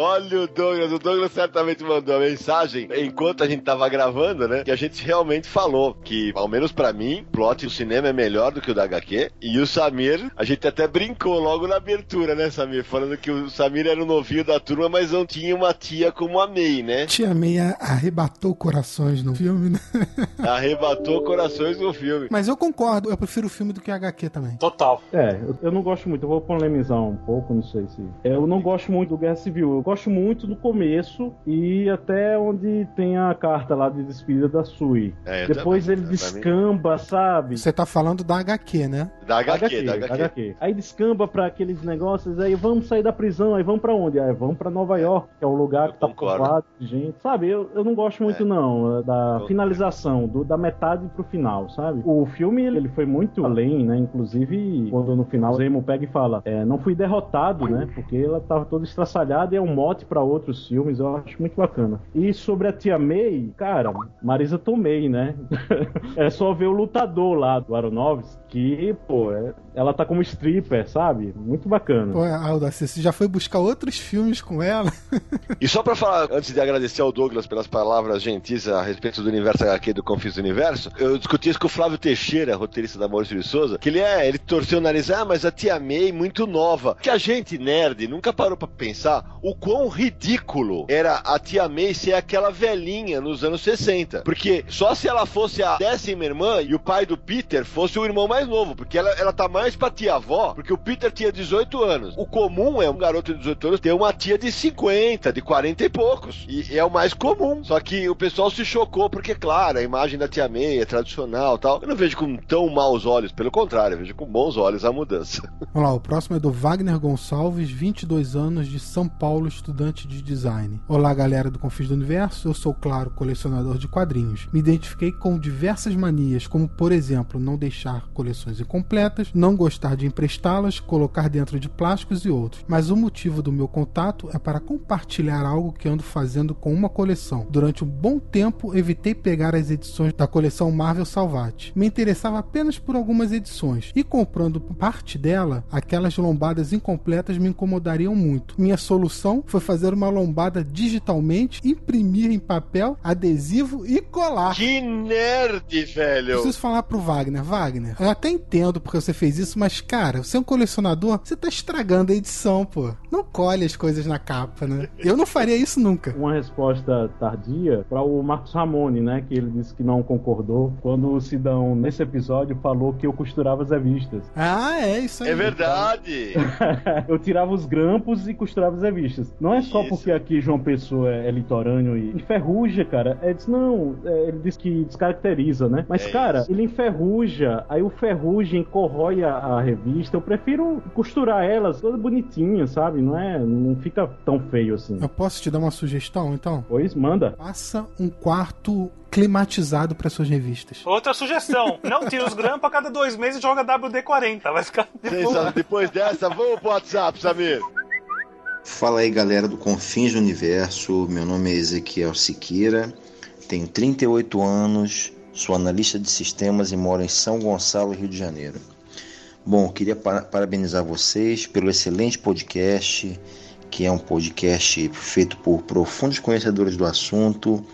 Olha o Douglas, o Douglas certamente mandou a mensagem enquanto a gente tava gravando, né? Que a gente realmente falou que, ao menos para mim, o plot do cinema é melhor do que o da HQ. E o Samir, a gente até brincou logo na abertura, né, Samir? Falando que o Samir era o novinho da turma, mas não tinha uma tia como a May, né? Tia May arrebatou corações no filme, né? Arrebatou corações no filme. Mas eu concordo, eu prefiro o filme do que a HQ também. Total. É, eu, eu não gosto muito, eu vou polemizar um pouco, não sei se. Eu não gosto muito do Guerra Civil. Eu gosto muito do começo e até onde tem a carta lá de despedida da Sui. É, Depois também, ele descamba, sabe? Você tá falando da HQ, né? Da HQ, da HQ. Aí descamba pra aqueles negócios, aí vamos sair da prisão, aí vamos pra onde? Aí vamos pra Nova York, que é o lugar Eu que tá povoado de gente. Sabe, eu, eu não gosto muito É. não da Concordo. finalização, do, da metade pro final, sabe? O filme, ele, ele foi muito além, né? Inclusive, quando no final o Zemo pega e fala, é, não fui derrotado, né? Porque ela tava toda estraçalhada e é um mote pra outros filmes, eu acho muito bacana. E sobre a Tia May, cara, Marisa Tomei, né? é só ver o lutador lá do Aronofsky, que, pô, é- ela tá como stripper, sabe? Muito bacana. Pô, Alda, você já foi buscar outros filmes com ela? E só pra falar, antes de agradecer ao Douglas pelas palavras gentis a respeito do universo HQ do Confis do Universo, eu discuti isso com o Flávio Teixeira, roteirista da Maurício de Souza, que ele é, ele torceu o nariz, ah, mas a Tia May muito nova. Que a gente, nerd, nunca parou pra pensar o quão ridículo era a Tia May ser aquela velhinha nos anos 60. Porque só se ela fosse a décima irmã e o pai do Peter fosse o irmão mais novo, porque ela, ela tá mais pra tia-avó, porque o Peter tinha 18 anos. O comum é um garoto de 18 anos ter uma tia de 50, de 40 e poucos. E é o mais comum. Só que o pessoal se chocou, porque, claro, a imagem da tia May é tradicional tal. Eu não vejo com tão maus olhos, pelo contrário, eu vejo com bons olhos a mudança. Vamos lá, o próximo é do Wagner Gonçalves, 22 anos, de São Paulo, estudante de design. Olá, galera do Confins do Universo. Eu sou, claro, colecionador de quadrinhos. Me identifiquei com diversas manias, como, por exemplo, não deixar coleções incompletas, não gostar de emprestá-las, colocar dentro de plásticos e outros. Mas o motivo do meu contato é para compartilhar algo que ando fazendo com uma coleção. Durante um bom tempo, evitei pegar as edições da coleção Marvel Salvati. Me interessava apenas por algumas edições e comprando parte dela, aquelas lombadas incompletas me incomodariam muito. Minha solução foi fazer uma lombada digitalmente, imprimir em papel, adesivo e colar. Que nerd, velho! Preciso falar pro Wagner. Wagner, eu até entendo porque você fez isso, mas cara, você é um colecionador, você tá estragando a edição, pô. Não colhe as coisas na capa, né? Eu não faria isso nunca. Uma resposta tardia para o Marcos Ramone, né? Que ele disse que não concordou quando o Sidão, nesse episódio, falou que eu costurava as revistas. Ah, é isso aí. É verdade! eu tirava os grampos e costurava as revistas. Não é só Isso. porque aqui João Pessoa é, é litorâneo e enferruja, cara. É, diz, não, é, ele diz que descaracteriza, né? Mas, É cara, isso. ele enferruja, aí o ferrugem corrói a, a revista. Eu prefiro costurar elas toda bonitinha, sabe? Não é, não fica tão feio assim. Eu posso te dar uma sugestão, então? Pois, manda. Faça um quarto climatizado para suas revistas. Outra sugestão: não tira os grampos a cada dois meses e joga WD-40. Vai ficar. Sensacional. Depois dessa, vamos pro WhatsApp, Samir. Fala aí galera do Confins do Universo, meu nome é Ezequiel Siqueira, tenho 38 anos, sou analista de sistemas e moro em São Gonçalo, Rio de Janeiro. Bom, queria pa- parabenizar vocês pelo excelente podcast, que é um podcast feito por profundos conhecedores do assunto,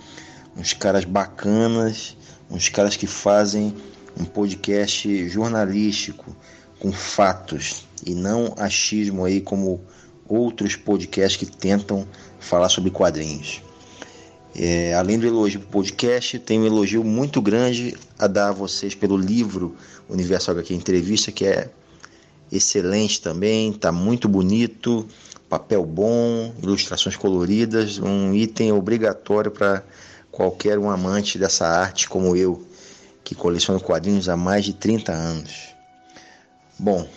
uns caras bacanas, uns caras que fazem um podcast jornalístico com fatos e não achismo aí como outros podcasts que tentam falar sobre quadrinhos. É, além do elogio para o podcast, tenho um elogio muito grande a dar a vocês pelo livro Universo HQ Entrevista, que é excelente também, está muito bonito, papel bom, ilustrações coloridas, um item obrigatório para qualquer um amante dessa arte como eu, que coleciono quadrinhos há mais de 30 anos. Bom,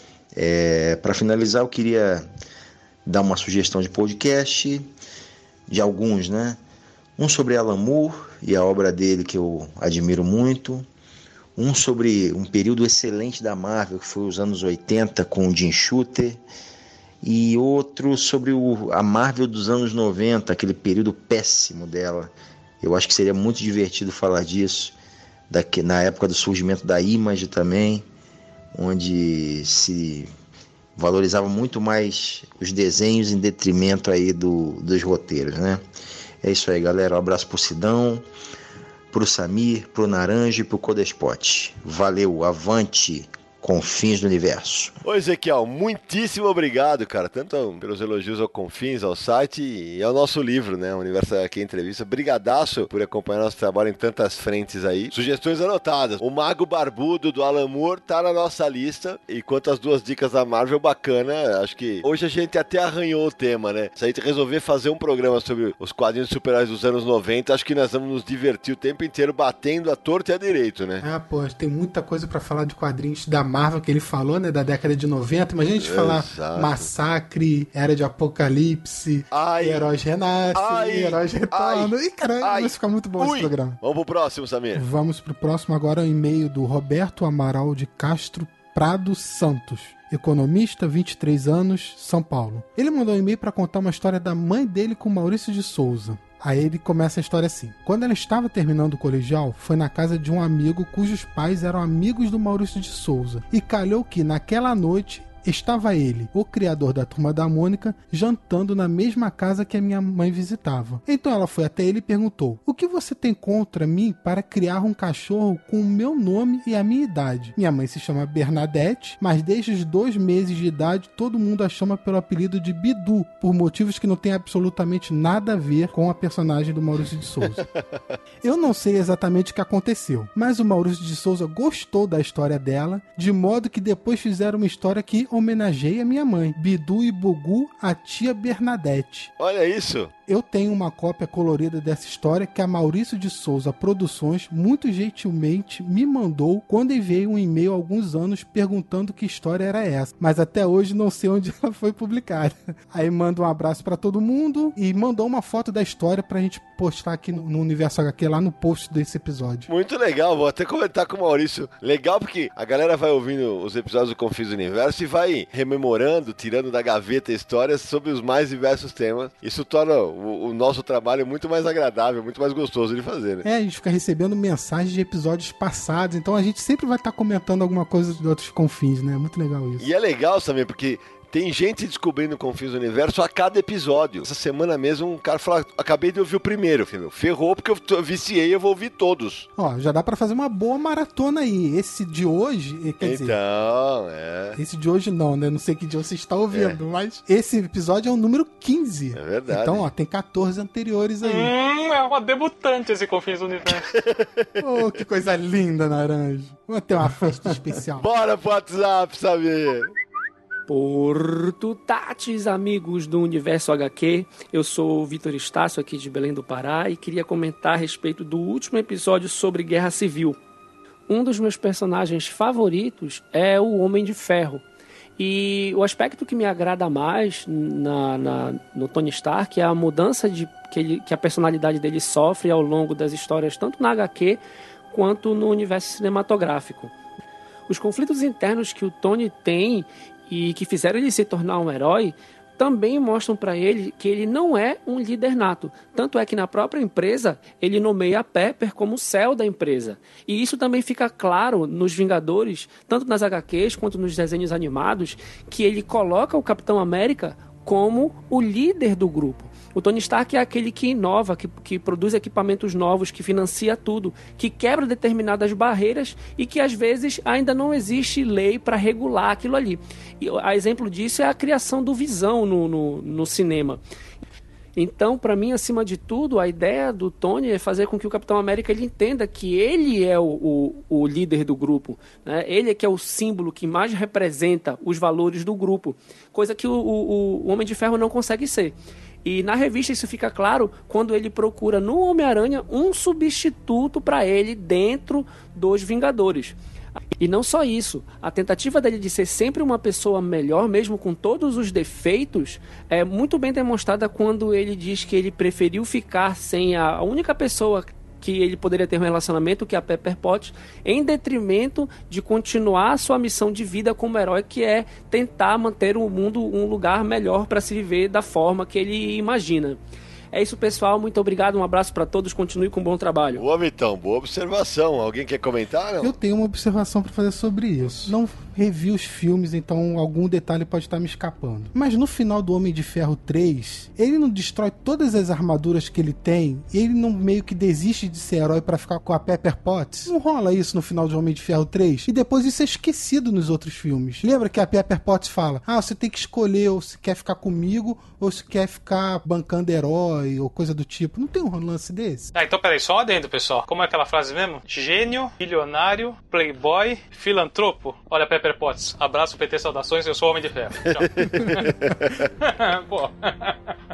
para finalizar, eu queria dar uma sugestão de podcast, de alguns, né? Um sobre Alan Moore e a obra dele que eu admiro muito. Um sobre um período excelente da Marvel, que foi os anos 80 com o Jim Shooter. E outro sobre o, a Marvel dos anos 90, aquele período péssimo dela. Eu acho que seria muito divertido falar disso, daqui, na época do surgimento da Image também, onde se valorizava muito mais os desenhos em detrimento aí do, dos roteiros, né? É isso aí, galera. Um abraço pro Sidão, pro Samir, pro Naranja e pro Codespot. Valeu, avante, confins do universo. Ô Ezequiel, muitíssimo obrigado, cara, tanto pelos elogios ao Confins, ao site e ao nosso livro, né, Universo aqui Entrevista. Brigadaço por acompanhar nosso trabalho em tantas frentes aí. Sugestões anotadas. O Mago Barbudo do Alan Moore tá na nossa lista. E quanto às duas dicas da Marvel, bacana. Acho que hoje a gente até arranhou o tema, né? Se a gente resolver fazer um programa sobre os quadrinhos super-heróis dos anos 90, acho que nós vamos nos divertir o tempo inteiro batendo a torta e a direito, né? Ah, pô, tem muita coisa pra falar de quadrinhos da Marvel que ele falou, né? Da década de 90. Imagina a gente falar Exato. Massacre, Era de Apocalipse, Ai. Heróis Renascem, Ai. Heróis Retornam. Ai. Ih, caralho, Ai. vai ficar muito bom Ui. esse programa. Vamos pro próximo, Samir. Vamos pro próximo agora, um e-mail do Roberto Amaral de Castro Prado Santos. Economista, 23 anos, São Paulo. Ele mandou um e-mail para contar uma história da mãe dele com Maurício de Souza. Aí ele começa a história assim. Quando ela estava terminando o colegial, foi na casa de um amigo cujos pais eram amigos do Maurício de Souza. E calhou que naquela noite estava ele, o criador da turma da Mônica, jantando na mesma casa que a minha mãe visitava. Então ela foi até ele e perguntou: O que você tem contra mim para criar um cachorro com o meu nome e a minha idade? Minha mãe se chama Bernadette, mas desde os dois meses de idade todo mundo a chama pelo apelido de Bidu, por motivos que não tem absolutamente nada a ver com a personagem do Maurício de Souza. Eu não sei exatamente o que aconteceu, mas o Maurício de Souza gostou da história dela, de modo que depois fizeram uma história que homenageia minha mãe, Bidu e Bugu, a tia Bernadette. Olha isso. Eu tenho uma cópia colorida dessa história que a Maurício de Souza Produções muito gentilmente me mandou quando enviei um e-mail há alguns anos perguntando que história era essa. Mas até hoje não sei onde ela foi publicada. Aí manda um abraço para todo mundo e mandou uma foto da história pra gente postar aqui no, no Universo HQ lá no post desse episódio. Muito legal, vou até comentar com o Maurício. Legal porque a galera vai ouvindo os episódios do Confis Universo e vai rememorando, tirando da gaveta histórias sobre os mais diversos temas. Isso torna o, o nosso trabalho muito mais agradável, muito mais gostoso de fazer, né? É, a gente fica recebendo mensagens de episódios passados, então a gente sempre vai estar comentando alguma coisa de outros confins, né? Muito legal isso. E é legal também, porque tem gente descobrindo Confins do Universo a cada episódio. Essa semana mesmo, um cara falou: acabei de ouvir o primeiro, filho. Ferrou porque eu viciei, eu vou ouvir todos. Ó, já dá pra fazer uma boa maratona aí. Esse de hoje, eh, quer dizer, Então, é. esse de hoje não, né? Não sei que dia você está ouvindo, mas esse episódio é o número 15. É verdade. Então, ó, tem 14 anteriores aí. Hum, é uma debutante esse Confins do Universo. oh, que coisa linda, Naranja. Vamos ter uma festa especial. Bora pro WhatsApp, Samir. Porto Tatis, amigos do Universo HQ. Eu sou o Vitor Estácio, aqui de Belém do Pará, e queria comentar a respeito do último episódio sobre Guerra Civil. Um dos meus personagens favoritos é o Homem de Ferro. E o aspecto que me agrada mais na, na- no Tony Stark é a mudança de, que, ele- que a personalidade dele sofre ao longo das histórias, tanto na HQ quanto no universo cinematográfico. Os conflitos internos que o Tony tem e que fizeram ele se tornar um herói também mostram para ele que ele não é um líder nato. Tanto é que na própria empresa ele nomeia Pepper como o céu da empresa. E isso também fica claro nos Vingadores, tanto nas HQs quanto nos desenhos animados, que ele coloca o Capitão América como o líder do grupo. O Tony Stark é aquele que inova, que, que produz equipamentos novos, que financia tudo, que quebra determinadas barreiras e que às vezes ainda não existe lei para regular aquilo ali. E a exemplo disso é a criação do Visão no, no, no cinema. Então, para mim, acima de tudo, a ideia do Tony é fazer com que o Capitão América ele entenda que ele é o, o, o líder do grupo. Né? Ele é que é o símbolo que mais representa os valores do grupo. Coisa que o, o, o Homem de Ferro não consegue ser. E na revista isso fica claro quando ele procura no Homem-Aranha um substituto para ele dentro dos Vingadores. E não só isso, a tentativa dele de ser sempre uma pessoa melhor, mesmo com todos os defeitos, é muito bem demonstrada quando ele diz que ele preferiu ficar sem a única pessoa que ele poderia ter um relacionamento, que é a Pepper Potts, em detrimento de continuar a sua missão de vida como herói, que é tentar manter o mundo um lugar melhor para se viver da forma que ele imagina. É isso, pessoal. Muito obrigado. Um abraço para todos. Continue com um bom trabalho. Boa, Vitão. Boa observação. Alguém quer comentar? Não? Eu tenho uma observação pra fazer sobre isso. Não revi os filmes, então algum detalhe pode estar me escapando. Mas no final do Homem de Ferro 3, ele não destrói todas as armaduras que ele tem, e ele não meio que desiste de ser herói pra ficar com a Pepper Potts. Não rola isso no final de Homem de Ferro 3, e depois isso é esquecido nos outros filmes. Lembra que a Pepper Potts fala: "Ah, você tem que escolher ou se quer ficar comigo ou se quer ficar bancando herói ou coisa do tipo". Não tem um lance desse? Ah, então peraí, só um adendo, pessoal. Como é aquela frase mesmo? Gênio, bilionário, playboy, filantropo. Olha, Pepper Potts. Abraço, PT, saudações. Eu sou o Homem de Ferro. Tchau. Boa.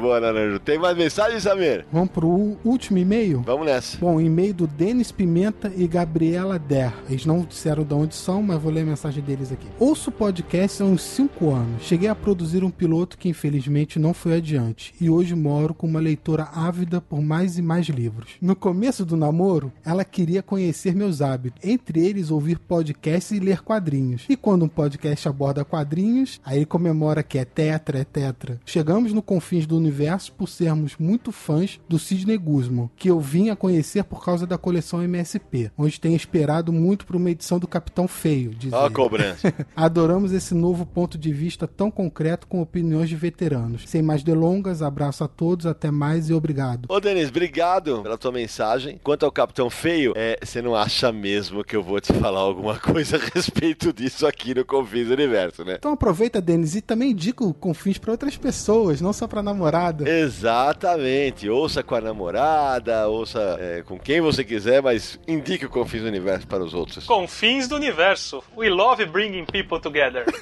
Boa, Naranjo. Tem mais mensagens, Samir? Vamos pro último e-mail? Vamos nessa. Bom, e-mail do Denis Pimenta e Gabriela Der. Eles não disseram de onde são, mas vou ler a mensagem deles aqui. Ouço o podcast há uns 5 anos. Cheguei a produzir um piloto que infelizmente não foi adiante. E hoje moro com uma leitora ávida por mais e mais livros. No começo do namoro, ela queria conhecer meus hábitos. Entre eles, ouvir podcasts e ler quadrinhos. E quando um podcast aborda quadrinhos, aí comemora que é tetra, é tetra. Chegamos no Confins do Universo por sermos muito fãs do Sidney Guzman, que eu vim a conhecer por causa da coleção MSP, onde tenho esperado muito por uma edição do Capitão Feio. diz Ó a ele. cobrança. Adoramos esse novo ponto de vista tão concreto com opiniões de veteranos. Sem mais delongas, abraço a todos, até mais e obrigado. Ô, Denis, obrigado pela tua mensagem. Quanto ao Capitão Feio, é, você não acha mesmo que eu vou te falar alguma coisa a respeito disso aqui no Confins do Universo, né? Então aproveita, Denis, e também indica o Confins para outras pessoas, não só para namorada. Exatamente. Ouça com a namorada, ouça é, com quem você quiser, mas indique o Confins do Universo para os outros. Confins do universo. We love bringing people together.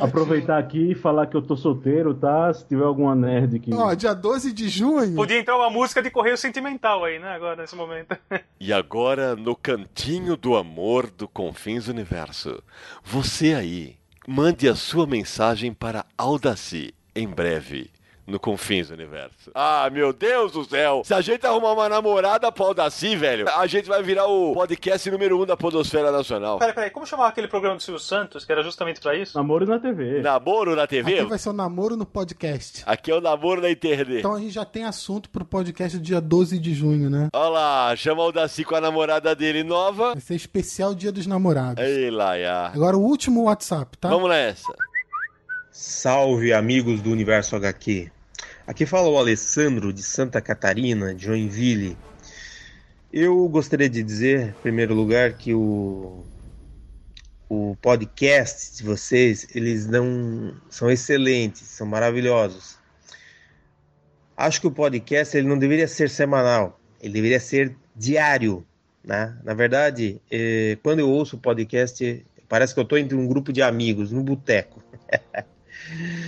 Aproveitar aqui e falar que eu tô solteiro, tá? Se tiver alguma nerd que. Ó, dia 12 de junho. Podia entrar uma música de correio sentimental aí, né? Agora, nesse momento. E agora, no cantinho do amor do Confins Universo, você aí, mande a sua mensagem para Aldaci, em breve. No Confins do Universo. Ah, meu Deus do céu! Se a gente arrumar uma namorada pro Aldaci, velho, a gente vai virar o podcast número um da Podosfera Nacional. Peraí, peraí, como chamava aquele programa do Silvio Santos, que era justamente pra isso? Namoro na TV. Namoro na TV? Aqui vai ser o namoro no podcast. Aqui é o namoro na internet. Então a gente já tem assunto pro podcast do dia 12 de junho, né? Olha lá, chama o Aldaci com a namorada dele nova. Vai ser especial dia dos namorados. Ei, Laia. Agora o último WhatsApp, tá? Vamos nessa. Salve, amigos do Universo HQ. Aqui fala o Alessandro de Santa Catarina, Joinville. Eu gostaria de dizer, em primeiro lugar, que o, o podcast de vocês, eles não são excelentes, são maravilhosos. Acho que o podcast ele não deveria ser semanal, ele deveria ser diário. Né? Na verdade, eh, quando eu ouço o podcast, parece que eu estou entre um grupo de amigos, no boteco.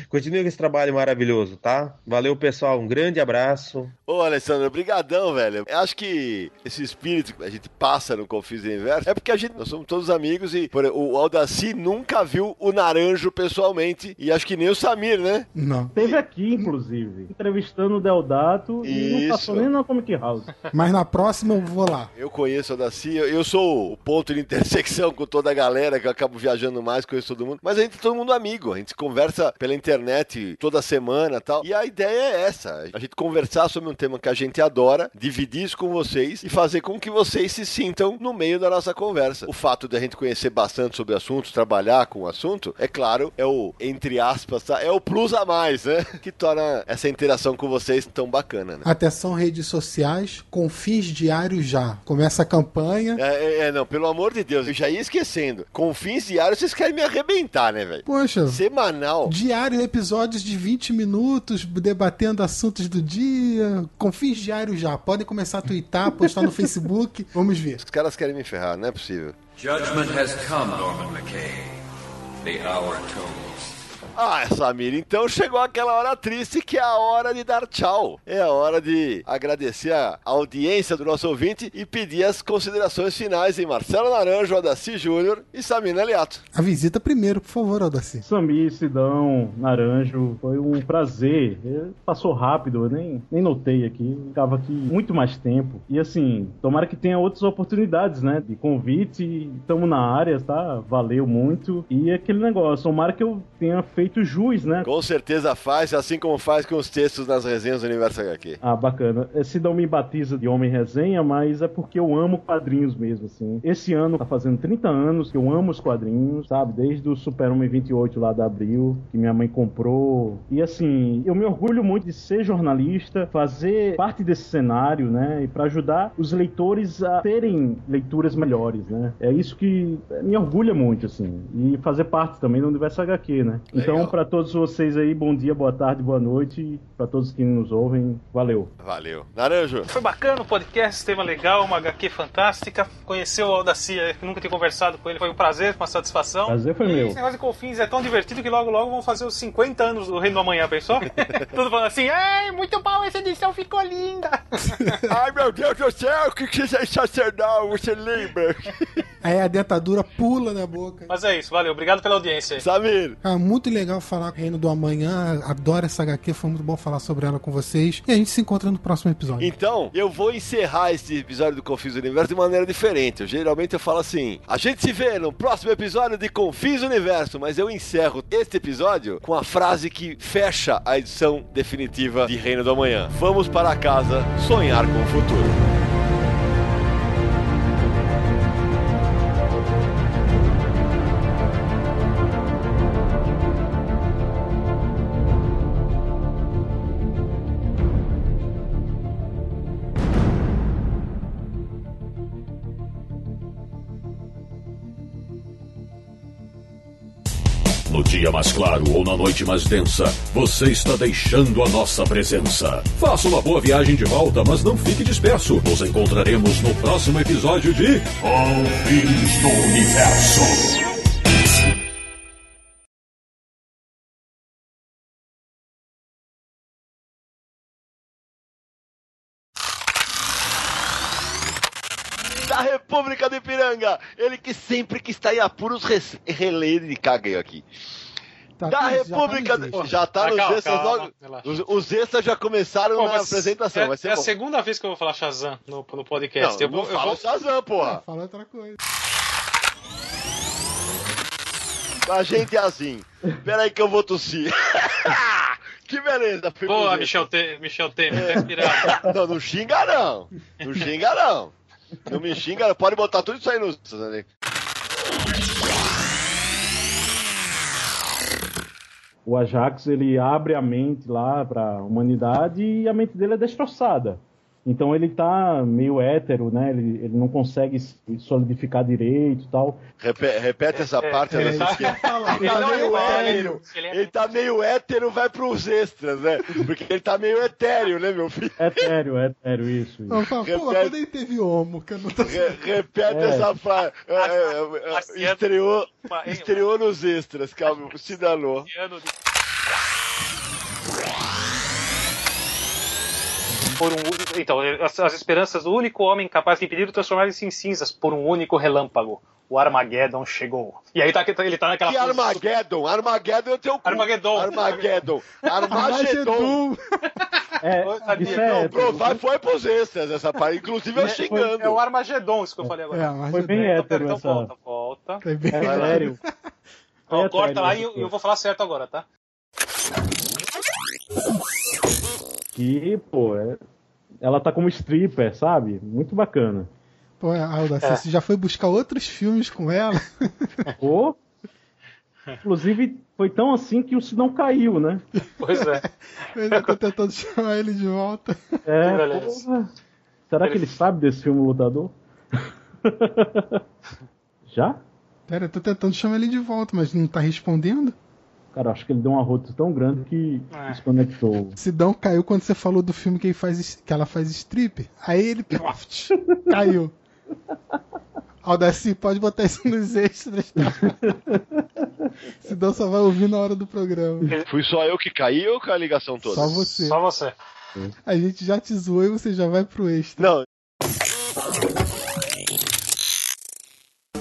Continue com esse trabalho maravilhoso, tá? Valeu, pessoal. Um grande abraço. Ô, Alessandro, brigadão, velho. Eu acho que esse espírito que a gente passa no Confis do Inverso é porque a gente, nós somos todos amigos e por, o Aldaci nunca viu o Naranjo pessoalmente e acho que nem o Samir, né? Não. Teve aqui, inclusive, entrevistando o Deodato e não Isso. passou nem na Comic House. Mas na próxima eu vou lá. Eu conheço o Aldaci, eu, eu sou o ponto de intersecção com toda a galera que eu acabo viajando mais, conheço todo mundo. Mas a gente é todo mundo amigo, a gente conversa pela internet toda semana e tal. E a ideia é essa: a gente conversar sobre um tema que a gente adora, dividir isso com vocês e fazer com que vocês se sintam no meio da nossa conversa. O fato de a gente conhecer bastante sobre assuntos, trabalhar com o assunto, é claro, é o, entre aspas, tá? é o plus a mais, né? Que torna essa interação com vocês tão bacana, né? Atenção, redes sociais, confins diários já. Começa a campanha. É, é, é, não, pelo amor de Deus, eu já ia esquecendo. Com fins diários, vocês querem me arrebentar, né, velho? Poxa, Semanal. Diário, episódios de 20 minutos, debatendo assuntos do dia. Confins diários já. Podem começar a twittar, postar no Facebook. Vamos ver. Os caras querem me ferrar, não é possível. Judgment has come, Norman McKay. The hour tools. Ah, Samir, então chegou aquela hora triste que é a hora de dar tchau. É a hora de agradecer a audiência do nosso ouvinte e pedir as considerações finais em Marcelo Naranjo, Adaci Júnior e Samina Aliato. A visita primeiro, por favor, Aldaci. Sami, Sidão, Naranjo, foi um prazer. É, Passou rápido, eu nem, nem notei aqui. Ficava aqui muito mais tempo. E assim, tomara que tenha outras oportunidades, né? De convite. Estamos na área, tá? Valeu muito. E aquele negócio, tomara que eu tenha feito jus, né? Com certeza faz, assim como faz com os textos nas resenhas do Universo HQ. Ah, bacana. É, Sidão me batiza de Homem Resenha, mas é porque eu amo quadrinhos mesmo, assim. Esse ano tá fazendo 30 anos que eu amo os quadrinhos, sabe? Desde o Super-Homem 28 lá da Abril, que minha mãe comprou. E assim, eu me orgulho muito de ser jornalista, fazer parte desse cenário, né? E pra ajudar os leitores a terem leituras melhores, né? É isso que me orgulha muito, assim. E fazer parte também do universo HQ, né? Então, Legal. pra todos vocês aí, bom dia, boa tarde, boa noite. Pra todos que nos ouvem, valeu. Valeu. Naranjo. Foi bacana o podcast, tema legal, uma HQ fantástica. Conheceu o Aldaci, que nunca tinha conversado com ele, foi um prazer, uma satisfação. Prazer foi E meu. esse negócio de Confins é tão divertido que logo logo vão fazer os 50 anos do Reino do Amanhã, pensou? Tudo falando assim, ai, muito bom, essa edição ficou linda. Ai, meu Deus do céu, que que é sensacional, você lembra? Aí a dentadura pula na boca. Mas é isso, valeu, obrigado pela audiência aí. Samir. Ah, muito legal falar com o Reino do Amanhã. Adoro essa HQ, foi muito bom falar sobre ela com vocês. E a gente se encontra no próximo episódio. Então, eu vou encerrar esse episódio do Confis Universo de maneira diferente. Eu, geralmente eu falo assim: a gente se vê no próximo episódio de Confis Universo, mas eu encerro este episódio com a frase que fecha a edição definitiva de Reino do Amanhã. Vamos para casa sonhar com o futuro. dia mais claro ou na noite mais densa, você está deixando a nossa presença. Faça uma boa viagem de volta, mas não fique disperso. Nos encontraremos no próximo episódio de Confins do Universo. República do Ipiranga. Ele que sempre que está em apuros re relê de caguei aqui. Tá, da tá, República já tá extras. já tá nos relaxa. Os, os extras já começaram Pô, na apresentação, é, vai ser é a segunda vez que eu vou falar Shazam no, no podcast. Não, eu vou, não eu fala vou- Shazam, porra. Fala outra coisa. A gente é assim. Pera aí que eu vou tossir. que beleza. Boa, pro Michel, Te, Michel Temer, tá extra. Não, não xinga não. Não xinga não. Não me xinga, não. pode botar tudo isso aí no. O Ajax ele abre a mente lá para a humanidade e a mente dele é destroçada. Então ele tá meio hétero, né? Ele, ele não consegue se solidificar direito e tal. Repete, repete essa parte. ele né? tá- Ele tá Ele meio é- hétero. ele é- Ele tá meio hétero, vai pros extras, né? Porque ele tá meio etéreo, né, meu filho? Hétero, hétero, isso. isso. Eu falo, pô, Repete. quando ele teve homo, que eu não tô Re- repete É. essa frase. É, é, é, estreou, estreou nos extras, calma, se danou. Por um, então, as, as esperanças do único homem capaz de impedir o transformar-se em cinzas por um único relâmpago. O Armageddon chegou. E aí tá, ele tá naquela Que Armageddon? Armageddon é o teu cu. Armageddon. Armageddon. Armagedon. É, isso é Não, vai, foi pros extras essa parte. Inclusive eu Foi- xingando. É o Armagedon, isso que eu falei agora. É, Foi bem Então, hétero então essa. volta, volta. Foi bem... É sério. É corta lá e eu, eu vou falar certo agora, tá? Que, pô, é- ela tá como stripper, sabe? Muito bacana. Pô, Alda, É. você já foi buscar outros filmes com ela? Pô. Inclusive, foi tão assim que o sinal caiu, né? Pois é. Eu ainda tô tentando chamar ele de volta. É, porra. Será que ele sabe desse filme Lutador? Já? Pera, eu tô tentando chamar ele de volta, mas não tá respondendo. Cara, acho que ele deu um arroto tão grande que É. desconectou. Sidão caiu quando você falou do filme que, ele faz, que ela faz strip. Aí ele ploft, caiu. Aldaci, pode botar isso nos extras, tá? Sidão só vai ouvir na hora do programa. Fui só eu que caí ou com a ligação toda? Só você. Só você. A gente já te zoou e você já vai pro extra. Não,